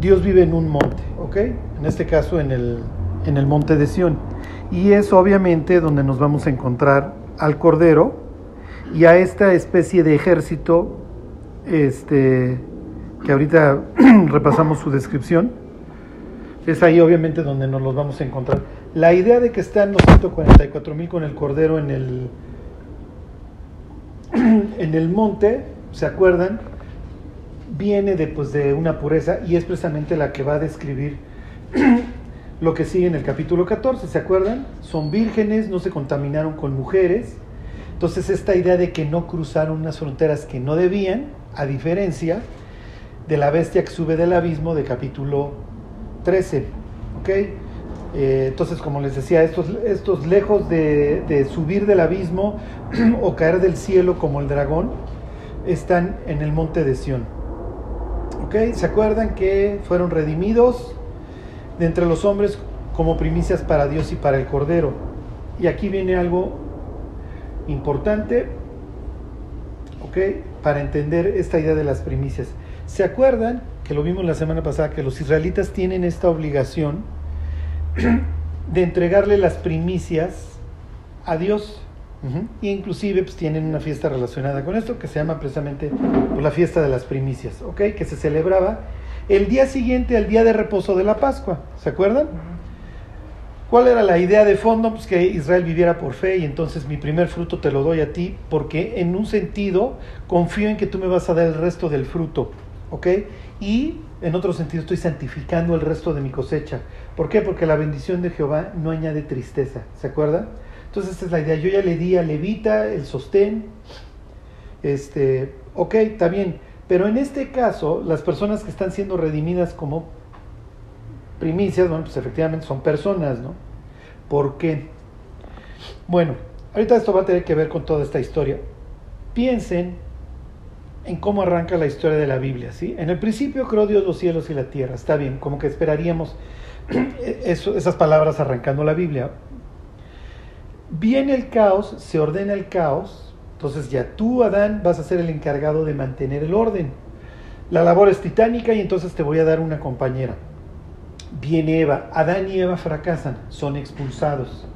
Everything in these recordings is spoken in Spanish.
Dios vive en un monte, ¿ok? En este caso en el, en el monte de Sión. Y es obviamente donde nos vamos a encontrar al Cordero y a esta especie de ejército, este, que ahorita repasamos su descripción. Es ahí obviamente donde nos los vamos a encontrar. La idea de que están los 144 mil con el Cordero en el, en el monte, ¿se acuerdan? Viene de, pues, de una pureza y es precisamente la que va a describir lo que sigue en el capítulo 14, ¿se acuerdan? Son vírgenes, no se contaminaron con mujeres. Entonces esta idea de que no cruzaron unas fronteras que no debían, a diferencia de la bestia que sube del abismo de capítulo 13, ¿ok? Eh, entonces, como les decía, estos, lejos de, de subir del abismo o caer del cielo como el dragón, están en el monte de Sión. ¿Se acuerdan que fueron redimidos de entre los hombres como primicias para Dios y para el Cordero? Y aquí viene algo importante. Para entender esta idea de las primicias. ¿Se acuerdan que lo vimos la semana pasada, que los israelitas tienen esta obligación de entregarle las primicias a Dios? Uh-huh. Y inclusive pues, tienen una fiesta relacionada con esto que se llama precisamente pues, la fiesta de las primicias, ¿ok? Que se celebraba el día siguiente al día de reposo de la Pascua, ¿se acuerdan? ¿Cuál era la idea de fondo? Pues que Israel viviera por fe y entonces mi primer fruto te lo doy a ti porque en un sentido confío en que tú me vas a dar el resto del fruto, ¿ok? Y en otro sentido estoy santificando el resto de mi cosecha. ¿Por qué? Porque la bendición de Jehová no añade tristeza, ¿se acuerdan? Entonces esta es la idea. Yo ya le di a Levita el sostén. Este, ok, está bien. Pero en este caso, las personas que están siendo redimidas como primicias, bueno, pues efectivamente son personas, ¿no? ¿Por qué? Bueno, ahorita esto va a tener que ver con toda esta historia. Piensen en cómo arranca la historia de la Biblia, ¿sí? En el principio creó Dios los cielos y la tierra, está bien, como que esperaríamos eso, esas palabras arrancando la Biblia. Viene el caos, se ordena el caos, entonces ya tú, Adán, vas a ser el encargado de mantener el orden. La labor es titánica y entonces te voy a dar una compañera. Viene Eva, Adán y Eva fracasan, son expulsados.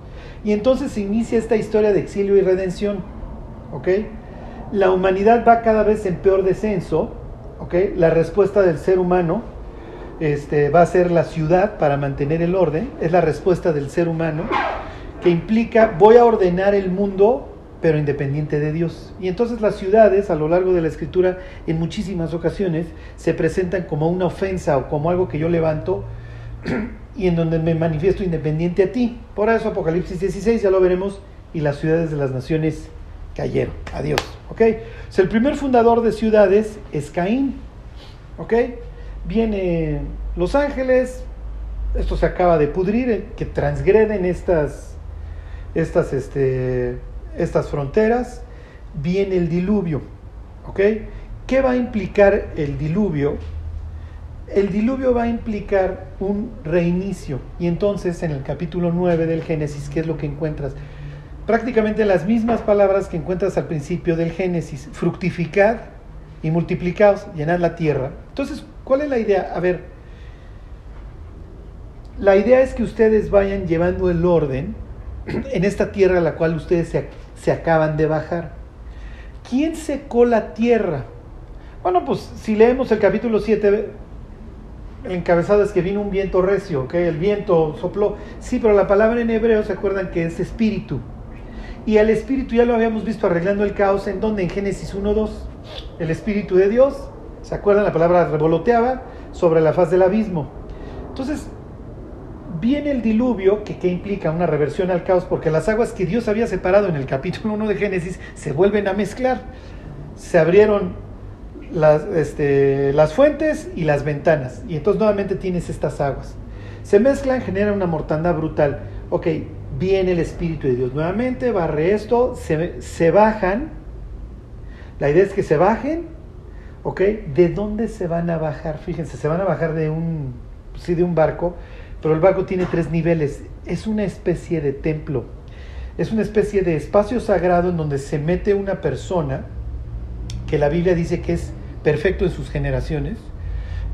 Y entonces se inicia esta historia de exilio y redención. ¿Ok? La humanidad va cada vez en peor descenso. ¿Ok? La respuesta del ser humano este, va a ser la ciudad para mantener el orden. Es la respuesta del ser humano que implica voy a ordenar el mundo pero independiente de Dios. Y entonces las ciudades a lo largo de la escritura en muchísimas ocasiones se presentan como una ofensa o como algo que yo levanto y en donde me manifiesto independiente a ti. Por eso Apocalipsis 16 ya lo veremos y las ciudades de las naciones cayeron. Adiós. ¿Ok? El primer fundador de ciudades es Caín. ¿Ok? Viene Los Ángeles. Esto se acaba de pudrir, eh, que transgreden estas, estas, este, estas fronteras. Viene el diluvio. ¿Qué va a implicar el diluvio? El diluvio va a implicar un reinicio. Y entonces en el capítulo 9 del Génesis, ¿qué es lo que encuentras? Prácticamente las mismas palabras que encuentras al principio del Génesis. Fructificad y multiplicaos, llenad la tierra. Entonces, ¿cuál es la idea? A ver, la idea es que ustedes vayan llevando el orden en esta tierra a la cual ustedes se, se acaban de bajar. ¿Quién secó la tierra? Bueno, pues si leemos el capítulo 7, el encabezado es que vino un viento recio, que el viento sopló. Sí, pero la palabra en hebreo se acuerdan que es espíritu. Y el espíritu ya lo habíamos visto arreglando el caos en donde en Génesis 1.2. El espíritu de Dios, ¿se acuerdan? La palabra revoloteaba sobre la faz del abismo. Entonces, viene el diluvio, que, implica una reversión al caos, porque las aguas que Dios había separado en el capítulo 1 de Génesis se vuelven a mezclar. Se abrieron las, este, las fuentes y las ventanas, y entonces nuevamente tienes estas aguas. Se mezclan, generan una mortandad brutal. Ok, viene el Espíritu de Dios nuevamente, barre esto, se, se bajan. La idea es que se bajen, ¿ok? ¿De dónde se van a bajar? Fíjense, se van a bajar de un, sí, de un barco, pero el barco tiene tres niveles. Es una especie de templo. Es una especie de espacio sagrado en donde se mete una persona que la Biblia dice que es perfecto en sus generaciones.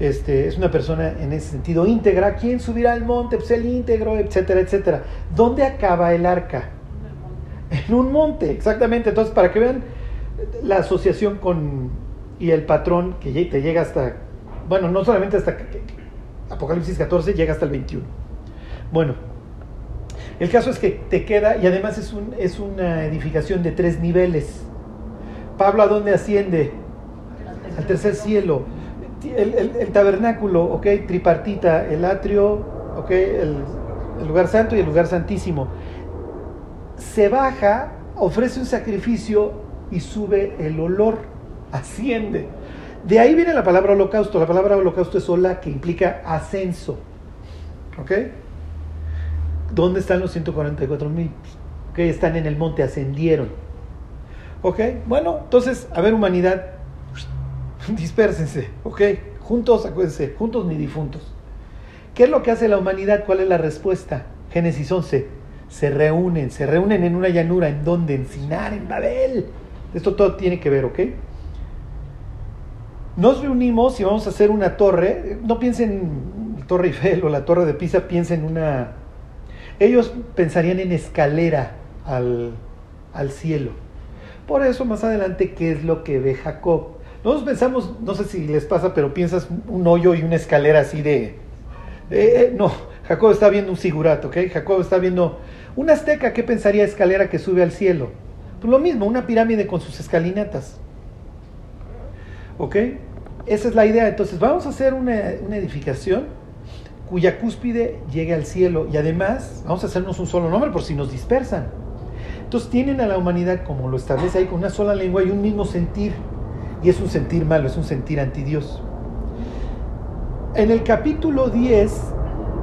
este, es una persona en ese sentido íntegra. ¿Quién subirá al monte? Pues el íntegro, etcétera, etcétera. ¿Dónde acaba el arca? En un monte, exactamente. Entonces, para que vean la asociación con y el patrón que te llega hasta, bueno, no solamente hasta Apocalipsis 14, llega hasta el 21. Bueno, el caso es que te queda, y además es, un, es una edificación de tres niveles. Pablo, ¿a dónde asciende? Al tercer cielo el, tabernáculo, ok, tripartita, el atrio, ok, el, el lugar santo y el lugar santísimo. Se baja, ofrece un sacrificio y sube el olor, asciende. De ahí viene la palabra holocausto. La palabra holocausto es hola, que implica ascenso. ¿Ok? ¿Dónde están los 144 mil? Están en el monte, ascendieron. ¿Ok? Bueno, entonces, a ver, humanidad, Dispérsense, ¿ok? Juntos, acuérdense, juntos ni difuntos. ¿Qué es lo que hace la humanidad? ¿Cuál es la respuesta? Génesis 11. Se reúnen, se reúnen en una llanura, ¿en dónde? En Sinar, en Babel. Esto todo tiene que ver, ¿ok? Nos reunimos y vamos a hacer una torre. No piensen en Torre Eiffel o la Torre de Pisa, piensen en una... Ellos pensarían en escalera al, al cielo. Por eso más adelante, ¿qué es lo que ve Jacob? Nosotros pensamos, no sé si les pasa, pero piensas un hoyo y una escalera así de... Eh, no, Jacob está viendo un sigurato, ¿ok? Jacob está viendo una azteca, ¿qué pensaría escalera que sube al cielo? Pues lo mismo, una pirámide con sus escalinatas. ¿Ok? Esa es la idea. Entonces vamos a hacer una, una edificación cuya cúspide llegue al cielo y además vamos a hacernos un solo nombre por si nos dispersan. Entonces tienen a la humanidad, como lo establece ahí, con una sola lengua y un mismo sentir. Y es un sentir malo, es un sentir anti Dios. En el capítulo 10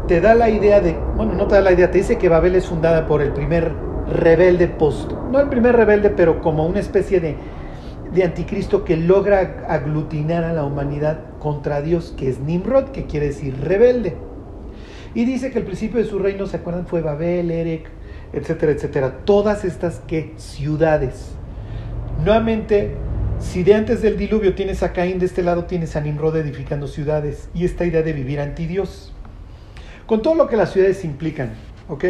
te da la idea de, bueno, no te da la idea, te dice que Babel es fundada por el primer rebelde post, no el primer rebelde, pero como una especie de, de anticristo que logra aglutinar a la humanidad contra Dios, que es Nimrod, que quiere decir rebelde. Y dice que el principio de su reino, ¿se acuerdan? Fue Babel, Erech, etcétera, etcétera. Todas estas que ciudades. Nuevamente si de antes del diluvio tienes a Caín, de este lado tienes a Nimrod edificando ciudades y esta idea de vivir anti Dios. Con todo lo que las ciudades implican, ¿ok?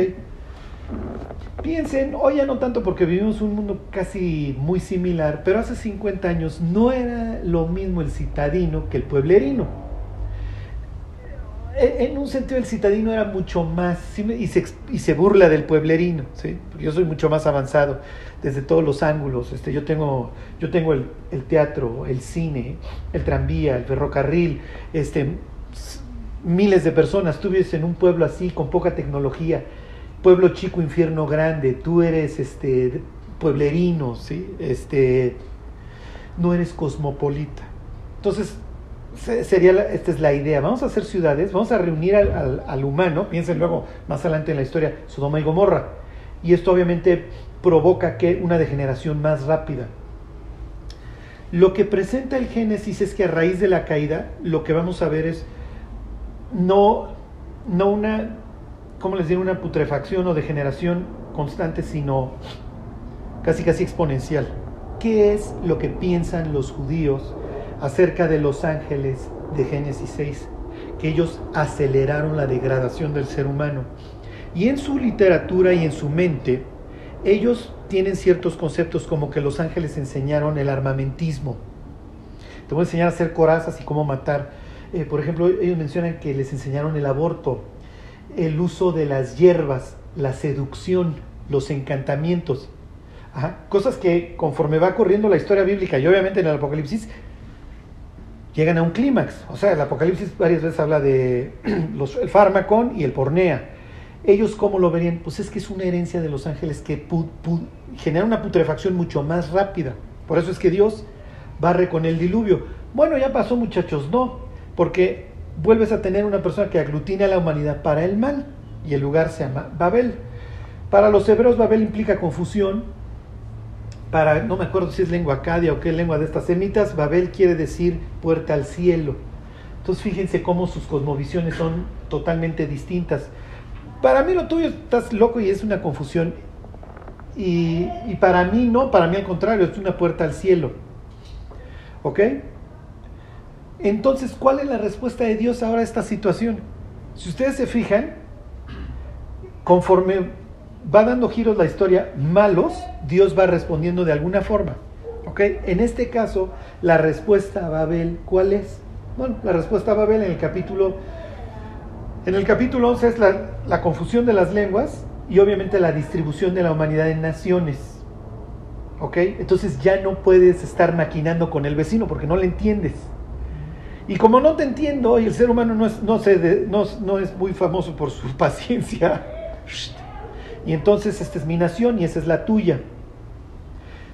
Piensen, hoy ya no tanto porque vivimos un mundo casi muy similar, pero hace 50 años no era lo mismo el citadino que el pueblerino. En un sentido el citadino era mucho más, y se, burla del pueblerino, ¿sí? porque yo soy mucho más avanzado desde todos los ángulos. Este, yo tengo, yo tengo el, teatro, el cine, el tranvía, el ferrocarril, este, miles de personas. Tú vives en un pueblo así, con poca tecnología, pueblo chico, infierno grande. Tú eres este, pueblerino, ¿sí? este, no eres cosmopolita. Entonces, sería esta es la idea. Vamos a hacer ciudades, vamos a reunir al, al humano. Piensen luego, más adelante en la historia, Sodoma y Gomorra. Y esto obviamente provoca que una degeneración más rápida. Lo que presenta el Génesis es que a raíz de la caída, lo que vamos a ver es no, no una, ¿cómo les digo? Una putrefacción o degeneración constante, sino casi casi exponencial. ¿Qué es lo que piensan los judíos acerca de los ángeles de Génesis 6? Que ellos aceleraron la degradación del ser humano. Y en su literatura y en su mente, ellos tienen ciertos conceptos como que los ángeles enseñaron el armamentismo. Te voy a enseñar a hacer corazas y cómo matar. Eh, por ejemplo, ellos mencionan que les enseñaron el aborto, el uso de las hierbas, la seducción, los encantamientos. Cosas que conforme va corriendo la historia bíblica y obviamente en el Apocalipsis llegan a un clímax. O sea, el Apocalipsis varias veces habla de los, el fármaco y el pornea ellos cómo lo verían? Pues es que es una herencia de los ángeles que genera una putrefacción mucho más rápida. Por eso es que Dios barre con el diluvio. Bueno, ya pasó muchachos, no, porque vuelves a tener una persona que aglutina a la humanidad para el mal y el lugar se llama Babel. Para los hebreos Babel implica confusión. Para, no me acuerdo si es lengua acadia o qué lengua de estas semitas, Babel quiere decir puerta al cielo. Entonces fíjense cómo sus cosmovisiones son totalmente distintas. Para mí lo tuyo estás loco y es una confusión. Y, para mí no, para mí al contrario, es una puerta al cielo. ¿Ok? Entonces, ¿cuál es la respuesta de Dios ahora a esta situación? Si ustedes se fijan, conforme va dando giros la historia, malos, Dios va respondiendo de alguna forma. ¿Ok? En este caso, la respuesta a Babel, ¿cuál es? Bueno, la respuesta a Babel en el capítulo, en el capítulo 11 es la, confusión de las lenguas y obviamente la distribución de la humanidad en naciones. ¿Ok? Entonces ya no puedes estar maquinando con el vecino porque no le entiendes. Y como no te entiendo, y el ser humano no es, no, no, es muy famoso por su paciencia, y entonces esta es mi nación y esa es la tuya.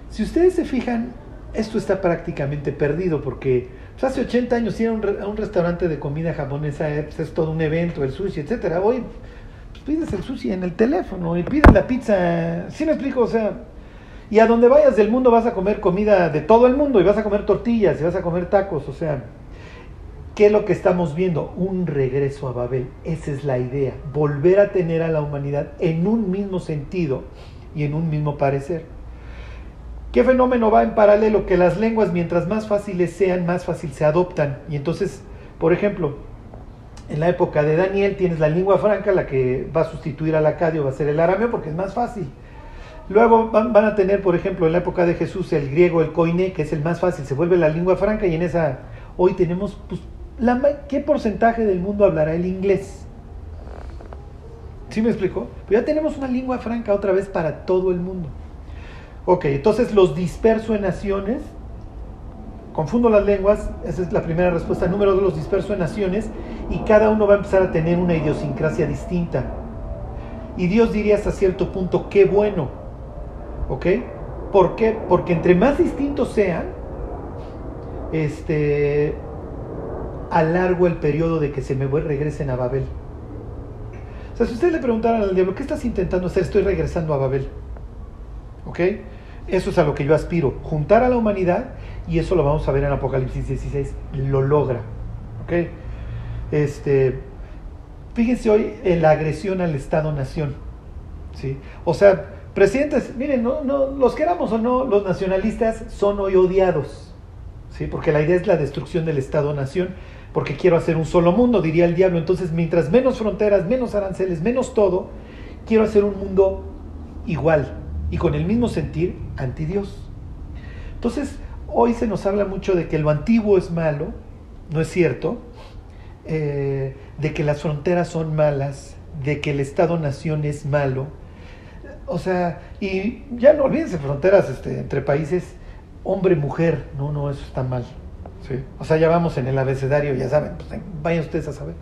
Si ustedes se fijan, esto está prácticamente perdido porque pues, hace 80 años ir a un, restaurante de comida japonesa eh, pues, es todo un evento, el sushi, etcétera. Hoy pues, pides el sushi en el teléfono y pides la pizza. ¿Sí me explico? O sea, y a donde vayas del mundo vas a comer comida de todo el mundo y vas a comer tortillas y vas a comer tacos, o sea, ¿Qué es lo que estamos viendo? Un regreso a Babel. Esa es la idea. Volver a tener a la humanidad en un mismo sentido y en un mismo parecer. ¿Qué fenómeno va en paralelo? Que las lenguas, mientras más fáciles sean, más fácil se adoptan. Y entonces, por ejemplo, en la época de Daniel tienes la lengua franca, la que va a sustituir al acadio va a ser el arameo porque es más fácil. Luego van, a tener, por ejemplo, en la época de Jesús el griego, el koiné, que es el más fácil, se vuelve la lengua franca y en esa hoy tenemos pues, ¿qué porcentaje del mundo hablará el inglés? ¿Sí me explico? Pues ya tenemos una lengua franca otra vez para todo el mundo. Ok, entonces los disperso en naciones. Confundo las lenguas, esa es la primera respuesta. Número dos, los disperso en naciones y cada uno va a empezar a tener una idiosincrasia distinta. Y Dios diría hasta cierto punto, qué bueno. ¿Ok? ¿Por qué? Porque entre más distintos sean, este, alargo el periodo de que se me regresen a Babel. O sea, si ustedes le preguntaran al diablo, ¿qué estás intentando hacer? Estoy regresando a Babel. ¿Ok? Eso es a lo que yo aspiro, juntar a la humanidad, y eso lo vamos a ver en Apocalipsis 16, lo logra. ¿Ok? Este, fíjense hoy en la agresión al Estado-Nación. ¿sí? O sea, presidentes, miren, no, no, los queramos o no, los nacionalistas son hoy odiados. ¿sí? Porque la idea es la destrucción del Estado-Nación porque quiero hacer un solo mundo, diría el diablo. Entonces, mientras menos fronteras, menos aranceles, menos todo, quiero hacer un mundo igual y con el mismo sentir anti Dios. Entonces, hoy se nos habla mucho de que lo antiguo es malo, no es cierto, eh, de que las fronteras son malas, de que el Estado-nación es malo. O sea, y ya no olvídense fronteras este, entre países, hombre-mujer, no, no, eso está mal. O sea, ya vamos en el abecedario, ya saben, pues, vayan ustedes a saber.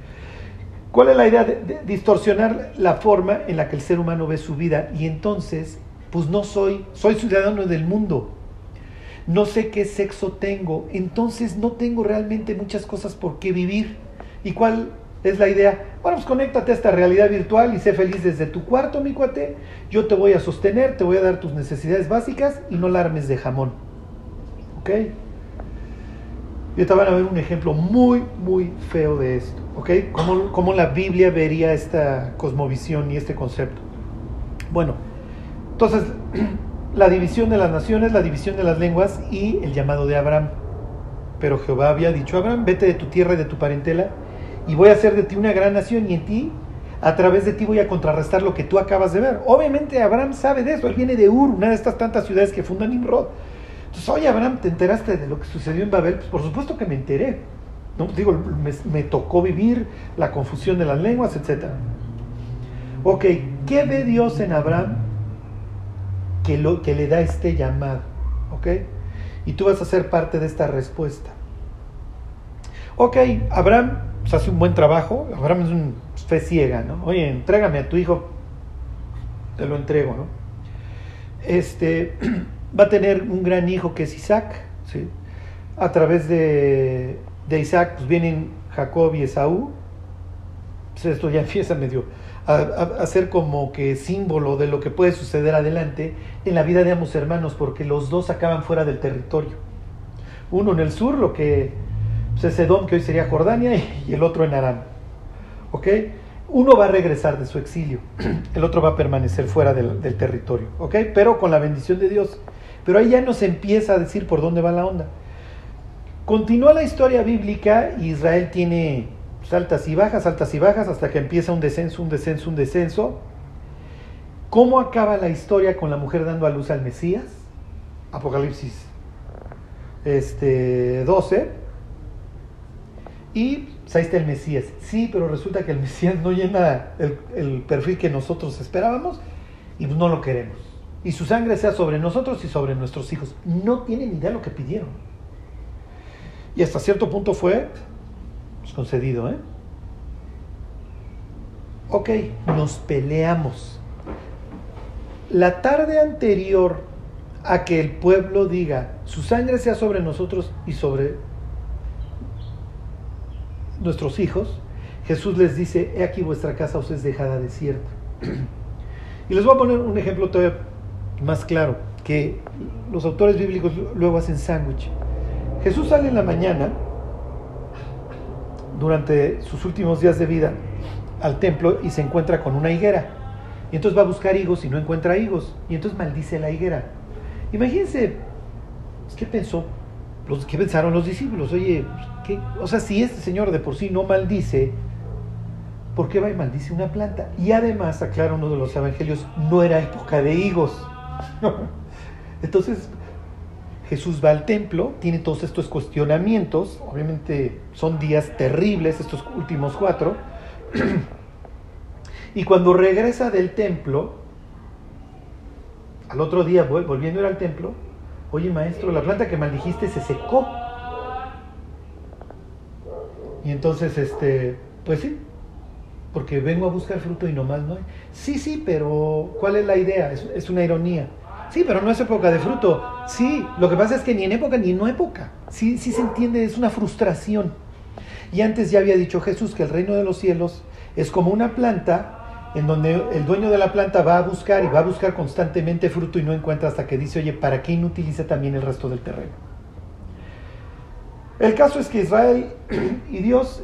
¿Cuál es la idea de, distorsionar la forma en la que el ser humano ve su vida? Y entonces, pues no soy, soy ciudadano del mundo. No sé qué sexo tengo, entonces no tengo realmente muchas cosas por qué vivir. ¿Y cuál es la idea? Bueno, pues conéctate a esta realidad virtual y sé feliz desde tu cuarto, mi cuate. Yo te voy a sostener, te voy a dar tus necesidades básicas y no la armes de jamón. ¿Ok? Y te van a ver un ejemplo muy, muy feo de esto, ¿ok? ¿Cómo, ¿Cómo, la Biblia vería esta cosmovisión y este concepto? Bueno, entonces, la división de las naciones, la división de las lenguas y el llamado de Abraham. Pero Jehová había dicho, Abraham, vete de tu tierra y de tu parentela y voy a hacer de ti una gran nación y en ti, a través de ti voy a contrarrestar lo que tú acabas de ver. Obviamente Abraham sabe de eso, él viene de Ur, una de estas tantas ciudades que fundan Nimrod. Entonces, oye, Abraham, ¿te enteraste de lo que sucedió en Babel? Pues por supuesto que me enteré. ¿no? Digo, me, tocó vivir la confusión de las lenguas, etc. Ok, ¿qué ve Dios en Abraham que, lo, que le da este llamado? Ok, y tú vas a ser parte de esta respuesta. Ok, Abraham pues, hace un buen trabajo. Abraham es un fe ciega, ¿no? Oye, entrégame a tu hijo, te lo entrego, ¿no? Este. va a tener un gran hijo que es Isaac. ¿sí? A través de, de Isaac pues vienen Jacob y Esaú. Pues esto ya empieza medio a, a, ser como que símbolo de lo que puede suceder adelante en la vida de ambos hermanos, porque los dos acaban fuera del territorio. Uno en el sur, lo que pues, es que hoy sería Jordania, y el otro en Aram. ¿Ok? Uno va a regresar de su exilio, el otro va a permanecer fuera del, del territorio, ¿ok? Pero con la bendición de Dios. Pero ahí ya nos empieza a decir por dónde va la onda. Continúa la historia bíblica Israel tiene altas y bajas, altas y bajas, hasta que empieza un descenso, un descenso, un descenso. ¿Cómo acaba la historia con la mujer dando a luz al Mesías? Apocalipsis este, 12. Y pues, ahí está el Mesías. Sí, pero resulta que el Mesías no llena el, el perfil que nosotros esperábamos y no lo queremos. Y su sangre sea sobre nosotros y sobre nuestros hijos. No tienen idea de lo que pidieron. Y hasta cierto punto fue pues, concedido. ¿eh? Ok, nos peleamos. La tarde anterior a que el pueblo diga, su sangre sea sobre nosotros y sobre nuestros hijos, Jesús les dice, he aquí vuestra casa os es dejada desierta. y les voy a poner un ejemplo todavía más claro, que los autores bíblicos luego hacen sándwich. Jesús sale en la mañana, durante sus últimos días de vida, al templo y se encuentra con una higuera. Y entonces va a buscar higos y no encuentra higos. Y entonces maldice la higuera. Imagínense, ¿qué pensó? ¿Qué pensaron los discípulos? Oye, ¿qué? o sea, si este señor de por sí no maldice, ¿por qué va y maldice una planta? Y además, aclara uno de los evangelios, no era época de higos. Entonces, Jesús va al templo, tiene todos estos cuestionamientos, obviamente son días terribles estos últimos cuatro, y cuando regresa del templo, al otro día, volviendo a ir al templo, oye maestro, la planta que maldijiste se secó. Y entonces, este, pues sí, porque vengo a buscar fruto y nomás no hay. Sí, sí, pero ¿cuál es la idea? Es, una ironía. Sí, pero no es época de fruto. Sí, lo que pasa es que ni en época ni en no época. Sí, sí se entiende, es una frustración. Y antes ya había dicho Jesús que el reino de los cielos es como una planta en donde el dueño de la planta va a buscar y va a buscar constantemente fruto y no encuentra hasta que dice, oye, ¿para qué inutiliza también el resto del terreno? El caso es que Israel y Dios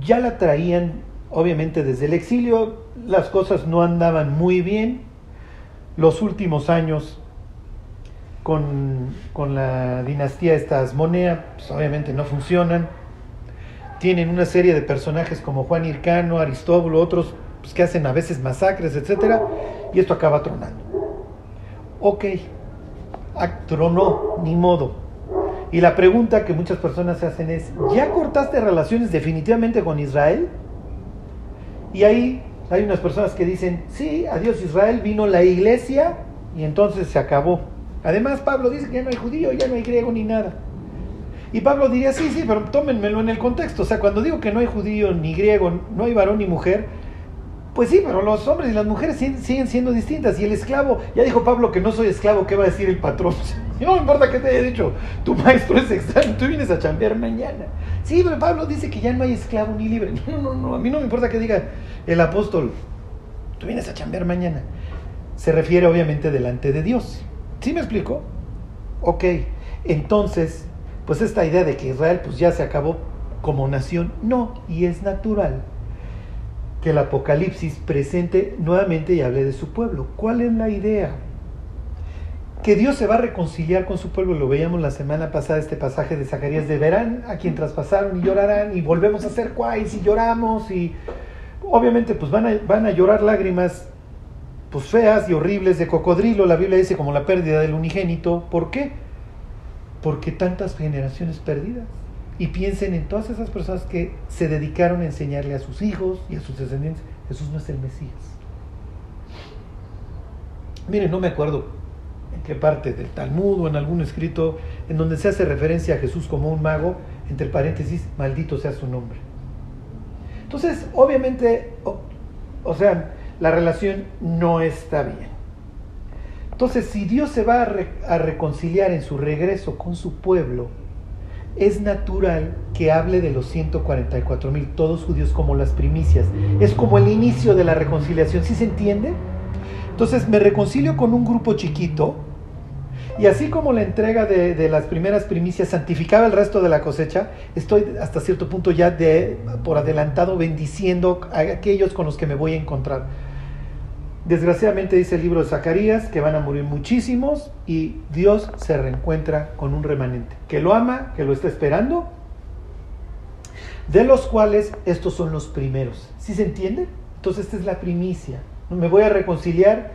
ya la traían, obviamente, desde el exilio, las cosas no andaban muy bien, los últimos años con, con la dinastía estas Monea, pues obviamente no funcionan, tienen una serie de personajes como Juan Hircano, Aristóbulo, otros pues, que hacen a veces masacres, etcétera, y esto acaba tronando. Ok, tronó, ni modo. Y la pregunta que muchas personas se hacen es, ¿ya cortaste relaciones definitivamente con Israel? Y ahí hay unas personas que dicen, sí, adiós Israel, vino la iglesia y entonces se acabó. Además, Pablo dice que ya no hay judío, ya no hay griego ni nada. Y Pablo diría, sí, sí, pero tómenmelo en el contexto. O sea, cuando digo que no hay judío ni griego, no hay varón ni mujer, pues sí, pero los hombres y las mujeres siguen siendo distintas. Y el esclavo, ya dijo Pablo que no soy esclavo, ¿qué va a decir el patrón? No me importa que te haya dicho, tu maestro es extraño, tú vienes a chambear mañana. Sí, pero Pablo dice que ya no hay esclavo ni libre. No, no, no, a mí no me importa que diga el apóstol, tú vienes a chambear mañana. Se refiere obviamente delante de Dios. ¿Sí me explico? Ok, entonces, pues esta idea de que Israel pues ya se acabó como nación, no, y es natural que el Apocalipsis presente nuevamente y hable de su pueblo. ¿Cuál es la idea? Que Dios se va a reconciliar con su pueblo. Lo veíamos la semana pasada, este pasaje de Zacarías de verán a quien traspasaron y llorarán y volvemos a ser cuáis y lloramos y obviamente pues van a, llorar lágrimas pues feas y horribles de cocodrilo. La Biblia dice como la pérdida del unigénito. ¿Por qué? Porque tantas generaciones perdidas y piensen en todas esas personas que se dedicaron a enseñarle a sus hijos y a sus descendientes, Jesús no es el Mesías. Miren, no me acuerdo en qué parte del Talmud o en algún escrito en donde se hace referencia a Jesús como un mago, entre paréntesis, maldito sea su nombre. Entonces, obviamente, o, sea, la relación no está bien. Entonces, si Dios se va a reconciliar en su regreso con su pueblo, es natural que hable de los 144 mil, todos judíos como las primicias. Es como el inicio de la reconciliación, ¿sí se entiende? Entonces me reconcilio con un grupo chiquito y así como la entrega de, las primeras primicias santificaba el resto de la cosecha, estoy hasta cierto punto ya de, por adelantado bendiciendo a aquellos con los que me voy a encontrar. Desgraciadamente dice el libro de Zacarías que van a morir muchísimos y Dios se reencuentra con un remanente que lo ama, que lo está esperando, de los cuales estos son los primeros. ¿Sí se entiende? Entonces esta es la primicia. Me voy a reconciliar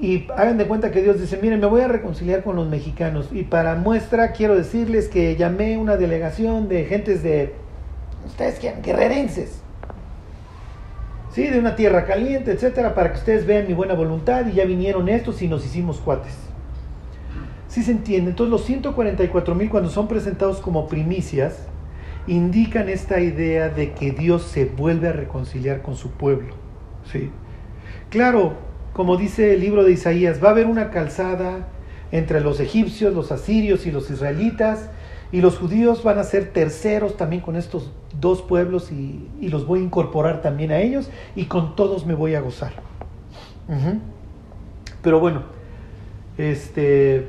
y hagan de cuenta que Dios dice, miren, me voy a reconciliar con los mexicanos. Y para muestra quiero decirles que llamé una delegación de gentes de, ustedes quieran, guerrerenses ¿sí? de una tierra caliente, etcétera, para que ustedes vean mi buena voluntad y ya vinieron estos y nos hicimos cuates. ¿Sí se entiende? Entonces los 144 mil cuando son presentados como primicias, indican esta idea de que Dios se vuelve a reconciliar con su pueblo. ¿sí? Claro, como dice el libro de Isaías, va a haber una calzada entre los egipcios, los asirios y los israelitas, y los judíos van a ser terceros también con estos dos pueblos y, los voy a incorporar también a ellos y con todos me voy a gozar. Pero bueno, este,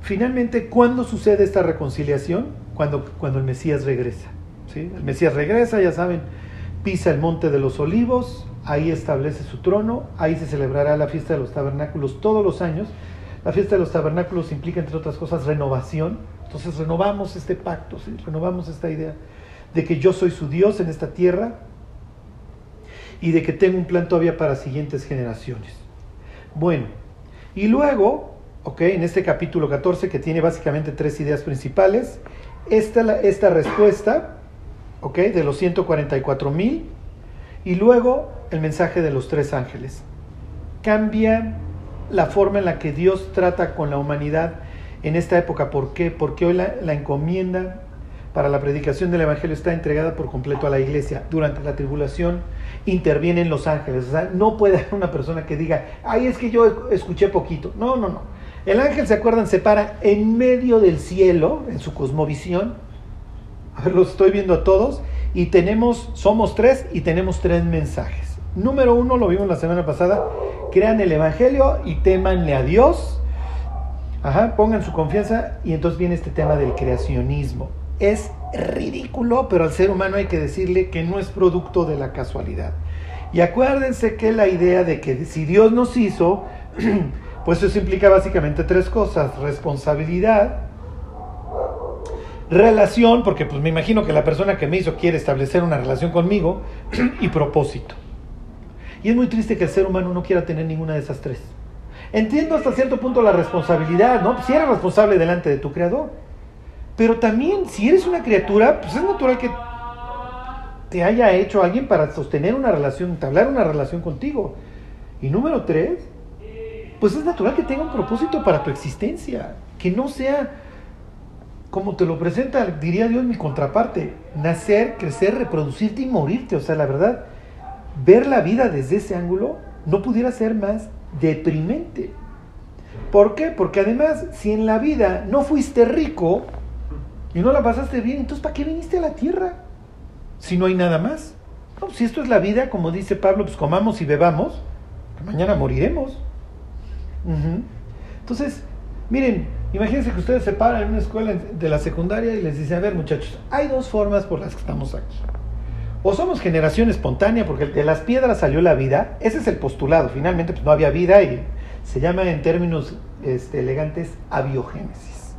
finalmente, ¿cuándo sucede esta reconciliación? Cuando, cuando el Mesías regresa. ¿sí? El Mesías regresa, ya saben, pisa el monte de los olivos, ahí establece su trono, ahí se celebrará la fiesta de los tabernáculos todos los años. La fiesta de los tabernáculos implica, entre otras cosas, renovación entonces renovamos este pacto, renovamos esta idea de que yo soy su Dios en esta tierra y de que tengo un plan todavía para siguientes generaciones. Bueno, y luego, ok, en este capítulo 14 que tiene básicamente tres ideas principales, esta, esta respuesta, ok, de los 144 mil, y luego el mensaje de los tres ángeles. Cambia la forma en la que Dios trata con la humanidad en esta época. ¿Por qué? Porque hoy la, encomienda para la predicación del Evangelio está entregada por completo a la iglesia. Durante la tribulación intervienen los ángeles. O sea, no puede haber una persona que diga, ay, es que yo escuché poquito. No, no, no. El ángel, ¿se acuerdan? Se para en medio del cielo, en su cosmovisión. A los estoy viendo a todos. Y tenemos, somos tres y tenemos tres mensajes. Número uno, lo vimos la semana pasada, crean el Evangelio y temanle a Dios Ajá, pongan su confianza y entonces viene este tema del creacionismo. Es ridículo, pero al ser humano hay que decirle que no es producto de la casualidad. Y acuérdense que la idea de que si Dios nos hizo, pues eso implica básicamente tres cosas. Responsabilidad, relación, porque pues me imagino que la persona que me hizo quiere establecer una relación conmigo, y propósito. Y es muy triste que el ser humano no quiera tener ninguna de esas tres. Entiendo hasta cierto punto la responsabilidad, ¿no? Si eres responsable delante de tu creador. Pero también, si eres una criatura, pues es natural que te haya hecho alguien para sostener una relación, entablar una relación contigo. Y número tres, pues es natural que tenga un propósito para tu existencia. Que no sea como te lo presenta, diría Dios, mi contraparte. Nacer, crecer, reproducirte y morirte. O sea, la verdad, ver la vida desde ese ángulo no pudiera ser más deprimente. ¿Por qué? Porque además, si en la vida no fuiste rico y no la pasaste bien, entonces ¿para qué viniste a la tierra? Si no hay nada más. si esto es la vida, como dice Pablo, pues comamos y bebamos, mañana moriremos. Entonces, miren, imagínense que ustedes se paran en una escuela de la secundaria y les dicen, a ver muchachos, hay dos formas por las que estamos aquí. O somos generación espontánea, porque de las piedras salió la vida, ese es el postulado, finalmente pues no había vida y se llama en términos este, elegantes abiogénesis.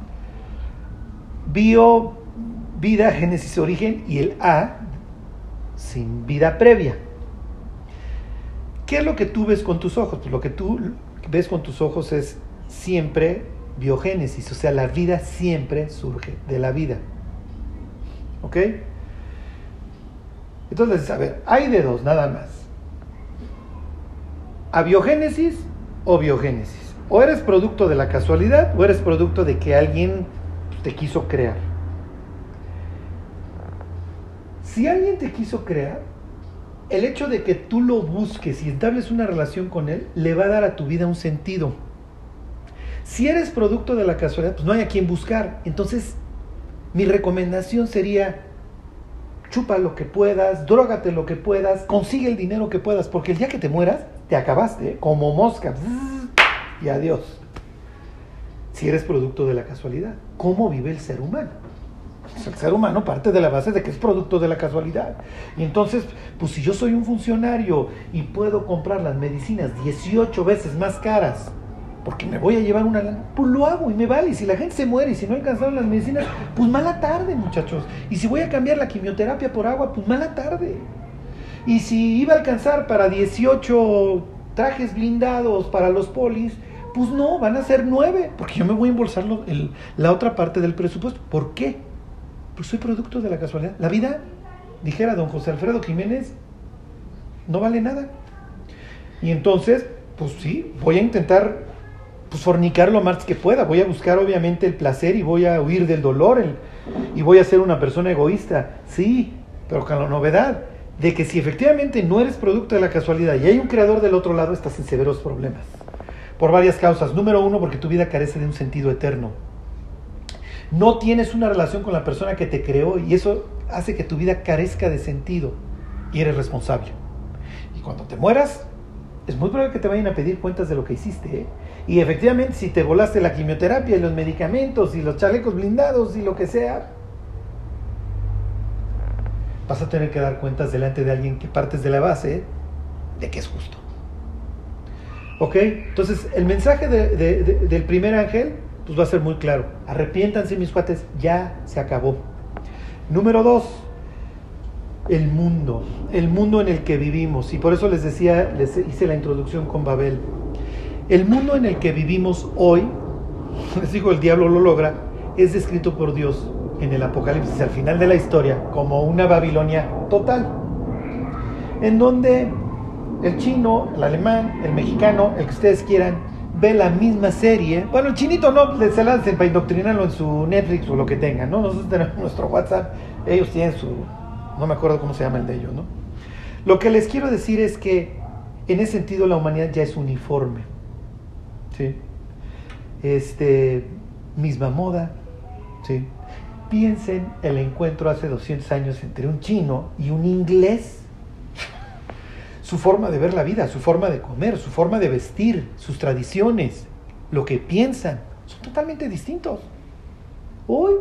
Bio, vida, génesis, origen y el A, sin vida previa. ¿Qué es lo que tú ves con tus ojos? Pues lo que tú ves con tus ojos es siempre biogénesis, o sea, la vida siempre surge de la vida. ¿Ok? Entonces, a ver, hay de dos, nada más. Abiogénesis o biogénesis. O eres producto de la casualidad o eres producto de que alguien te quiso crear. Si alguien te quiso crear, el hecho de que tú lo busques y entables una relación con él, le va a dar a tu vida un sentido. Si eres producto de la casualidad, pues no hay a quien buscar. Entonces, mi recomendación sería, chupa lo que puedas, drogate lo que puedas, consigue el dinero que puedas, porque el día que te mueras, te acabaste, ¿eh? como mosca, y adiós. Si eres producto de la casualidad, ¿cómo vive el ser humano? Pues el ser humano parte de la base de que es producto de la casualidad. Y entonces, pues si yo soy un funcionario y puedo comprar las medicinas 18 veces más caras, porque me voy a llevar una lana, pues lo hago y me vale. Y si la gente se muere y si no alcanzaron las medicinas, pues mala tarde, muchachos. Y si voy a cambiar la quimioterapia por agua, pues mala tarde. Y si iba a alcanzar para 18 trajes blindados para los polis, pues no, van a ser 9, porque yo me voy a embolsar la otra parte del presupuesto. ¿Por qué? Pues soy producto de la casualidad. La vida, dijera don José Alfredo Jiménez, no vale nada. Y entonces, pues sí, voy a intentar pues, fornicar lo más que pueda. Voy a buscar obviamente el placer y voy a huir del dolor y voy a ser una persona egoísta. Sí, pero con la novedad de que si efectivamente no eres producto de la casualidad y hay un creador del otro lado, estás en severos problemas. Por varias causas. Número uno, porque tu vida carece de un sentido eterno. No tienes una relación con la persona que te creó y eso hace que tu vida carezca de sentido y eres responsable. Y cuando te mueras, es muy probable que te vayan a pedir cuentas de lo que hiciste. ¿eh? Y efectivamente, si te volaste la quimioterapia y los medicamentos y los chalecos blindados y lo que sea, vas a tener que dar cuentas delante de alguien que partes de la base de que es justo. ¿Ok? Entonces, el mensaje del primer ángel pues va a ser muy claro. Arrepiéntanse mis cuates, ya se acabó. Número dos, el mundo, el mundo en el que vivimos. Y por eso les decía, les hice la introducción con Babel. El mundo en el que vivimos hoy, les digo, el diablo lo logra, es descrito por Dios en el Apocalipsis al final de la historia como una Babilonia total, en donde el chino, el alemán, el mexicano, el que ustedes quieran, ve la misma serie. Bueno, el chinito no se lancen para indoctrinarlo en su Netflix o lo que tengan, ¿no? Nosotros tenemos nuestro WhatsApp, ellos tienen su, no me acuerdo cómo se llama el de ellos, ¿no? Lo que les quiero decir es que en ese sentido la humanidad ya es uniforme, ¿sí? Este, misma moda, ¿sí? Piensen el encuentro hace 200 años entre un chino y un inglés. Su forma de ver la vida, su forma de comer, su forma de vestir, sus tradiciones, lo que piensan, son totalmente distintos. Hoy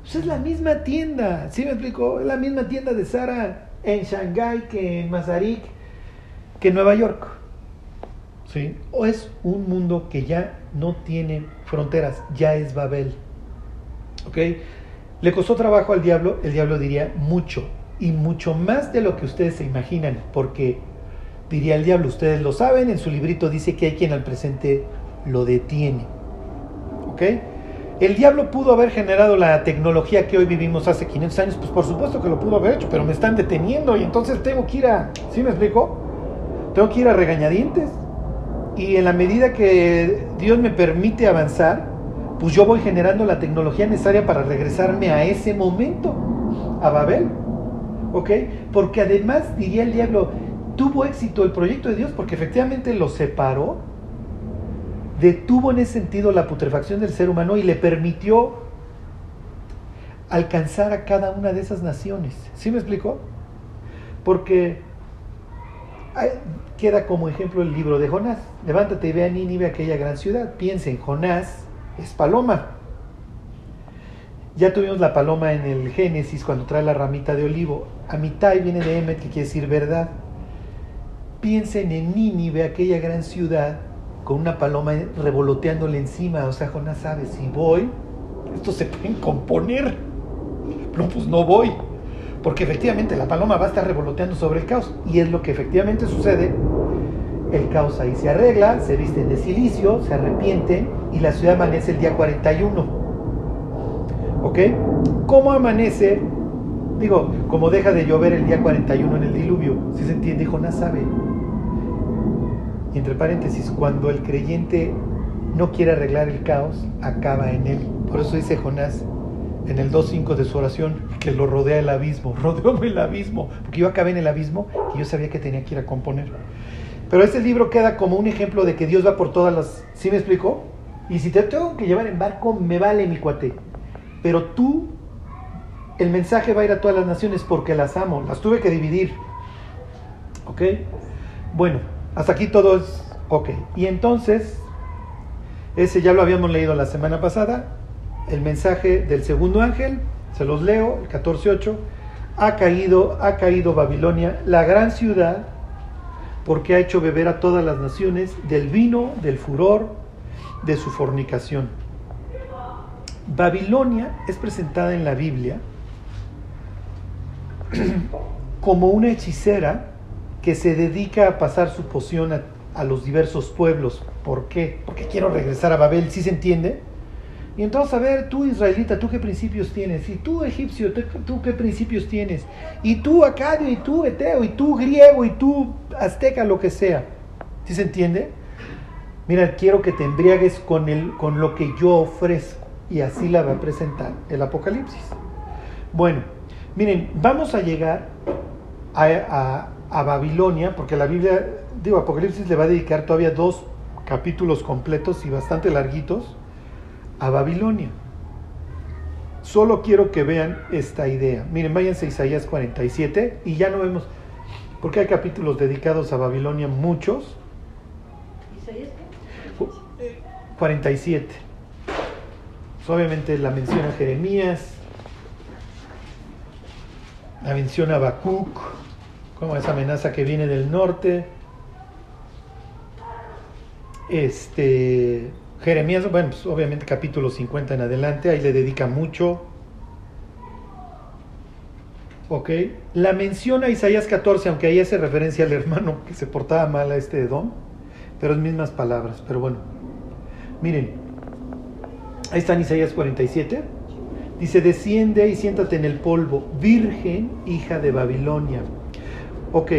pues, es la misma tienda, ¿sí me explico? Es la misma tienda de Sara en Shanghai que en Mazarik, que en Nueva York. O es un mundo que ya no tiene fronteras, ya es Babel. ¿Ok? ¿Le costó trabajo al diablo? El diablo diría mucho, y mucho más de lo que ustedes se imaginan, porque diría el diablo, ustedes lo saben, en su librito dice que hay quien al presente lo detiene. ¿Ok? El diablo pudo haber generado la tecnología que hoy vivimos hace 500 años, pues por supuesto que lo pudo haber hecho, pero me están deteniendo y entonces tengo que ir a, ¿sí me explico? Tengo que ir a regañadientes. Y en la medida que Dios me permite avanzar, pues yo voy generando la tecnología necesaria para regresarme a ese momento, a Babel. ¿Ok? Porque además, diría el diablo, tuvo éxito el proyecto de Dios porque efectivamente lo separó, detuvo en ese sentido la putrefacción del ser humano y le permitió alcanzar a cada una de esas naciones. ¿Sí me explicó? Porque queda como ejemplo el libro de Jonás. Levántate y ve a Nínive, aquella gran ciudad. Piensa en Jonás, es paloma. Ya tuvimos la paloma en el Génesis cuando trae la ramita de olivo. Amitai viene de Emet, que quiere decir verdad. Piensen en Nínive, aquella gran ciudad, con una paloma revoloteándole encima. O sea, Jonás sabe, si voy, esto se pueden componer. No, pues no voy. Porque efectivamente la paloma va a estar revoloteando sobre el caos. Y es lo que efectivamente sucede el caos ahí se arregla, se visten de silicio, se arrepienten y la ciudad amanece el día 41. ¿Ok? ¿Cómo amanece? Digo, como deja de llover el día 41 en el diluvio, si se entiende, Jonás sabe. Y entre paréntesis, cuando el creyente no quiere arreglar el caos, acaba en él. Por eso dice Jonás en el 2.5 de su oración que lo rodea el abismo, rodeóme el abismo, porque yo acabé en el abismo y yo sabía que tenía que ir a componer. Pero este libro queda como un ejemplo de que Dios va por todas las... ¿Sí me explico? Y si te tengo que llevar en barco, me vale mi cuate. Pero tú, el mensaje va a ir a todas las naciones porque las amo. Las tuve que dividir. ¿Ok? Bueno, hasta aquí todo es ok. Y entonces, ese ya lo habíamos leído la semana pasada. El mensaje del segundo ángel Se los leo, el 14.8. Ha caído, ha caído Babilonia, la gran ciudad, porque ha hecho beber a todas las naciones del vino, del furor, de su fornicación. Babilonia es presentada en la Biblia como una hechicera que se dedica a pasar su poción a, los diversos pueblos. ¿Por qué? Porque quiero regresar a Babel, ¿sí se entiende? Y entonces, a ver, tú israelita, ¿tú qué principios tienes? Y tú egipcio, ¿tú, qué principios tienes? Y tú acadio, y tú eteo, y tú griego, y tú azteca, lo que sea. ¿Sí se entiende? Mira, quiero que te embriagues con, el, con lo que yo ofrezco. Y así la va a presentar el Apocalipsis. Bueno, miren, vamos a llegar a, a, a Babilonia, porque la Biblia, digo, Apocalipsis le va a dedicar todavía dos capítulos completos y bastante larguitos a Babilonia. Solo quiero que vean esta idea. Miren, váyanse a Isaías 47 y ya no vemos, porque hay capítulos dedicados a Babilonia, muchos. ¿Isaías qué? 47. Pues obviamente la menciona Jeremías, la menciona Habacuc, como esa amenaza que viene del norte. Este, Jeremías, bueno, pues obviamente capítulo 50 en adelante, ahí le dedica mucho. Ok, la menciona Isaías 14, aunque ahí hace referencia al hermano que se portaba mal a este Edom, pero es mismas palabras, pero bueno. Miren, ahí está en Isaías 47. Dice, desciende y siéntate en el polvo, virgen, hija de Babilonia. Ok,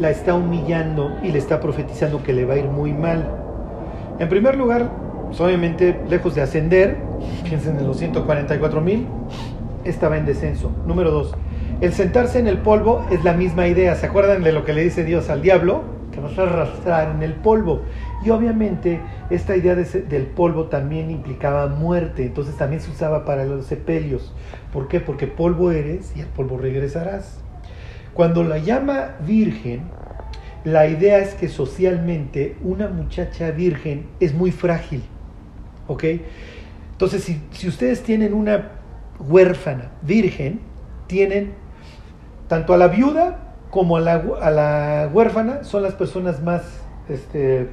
la está humillando y le está profetizando que le va a ir muy mal. En primer lugar, obviamente, lejos de ascender, piensen en los 144 mil, estaba en descenso. Número dos, el sentarse en el polvo es la misma idea. ¿Se acuerdan de lo que le dice Dios al diablo? Que vas a arrastrar en el polvo. Y obviamente esta idea de, del polvo también implicaba muerte, entonces también se usaba para los sepelios. ¿Por qué? Porque polvo eres y al polvo regresarás. Cuando la llama virgen, la idea es que socialmente una muchacha virgen es muy frágil. ¿Ok? Entonces, si, si ustedes tienen una huérfana virgen, tienen tanto a la viuda como a la, a la huérfana, son las personas más, este,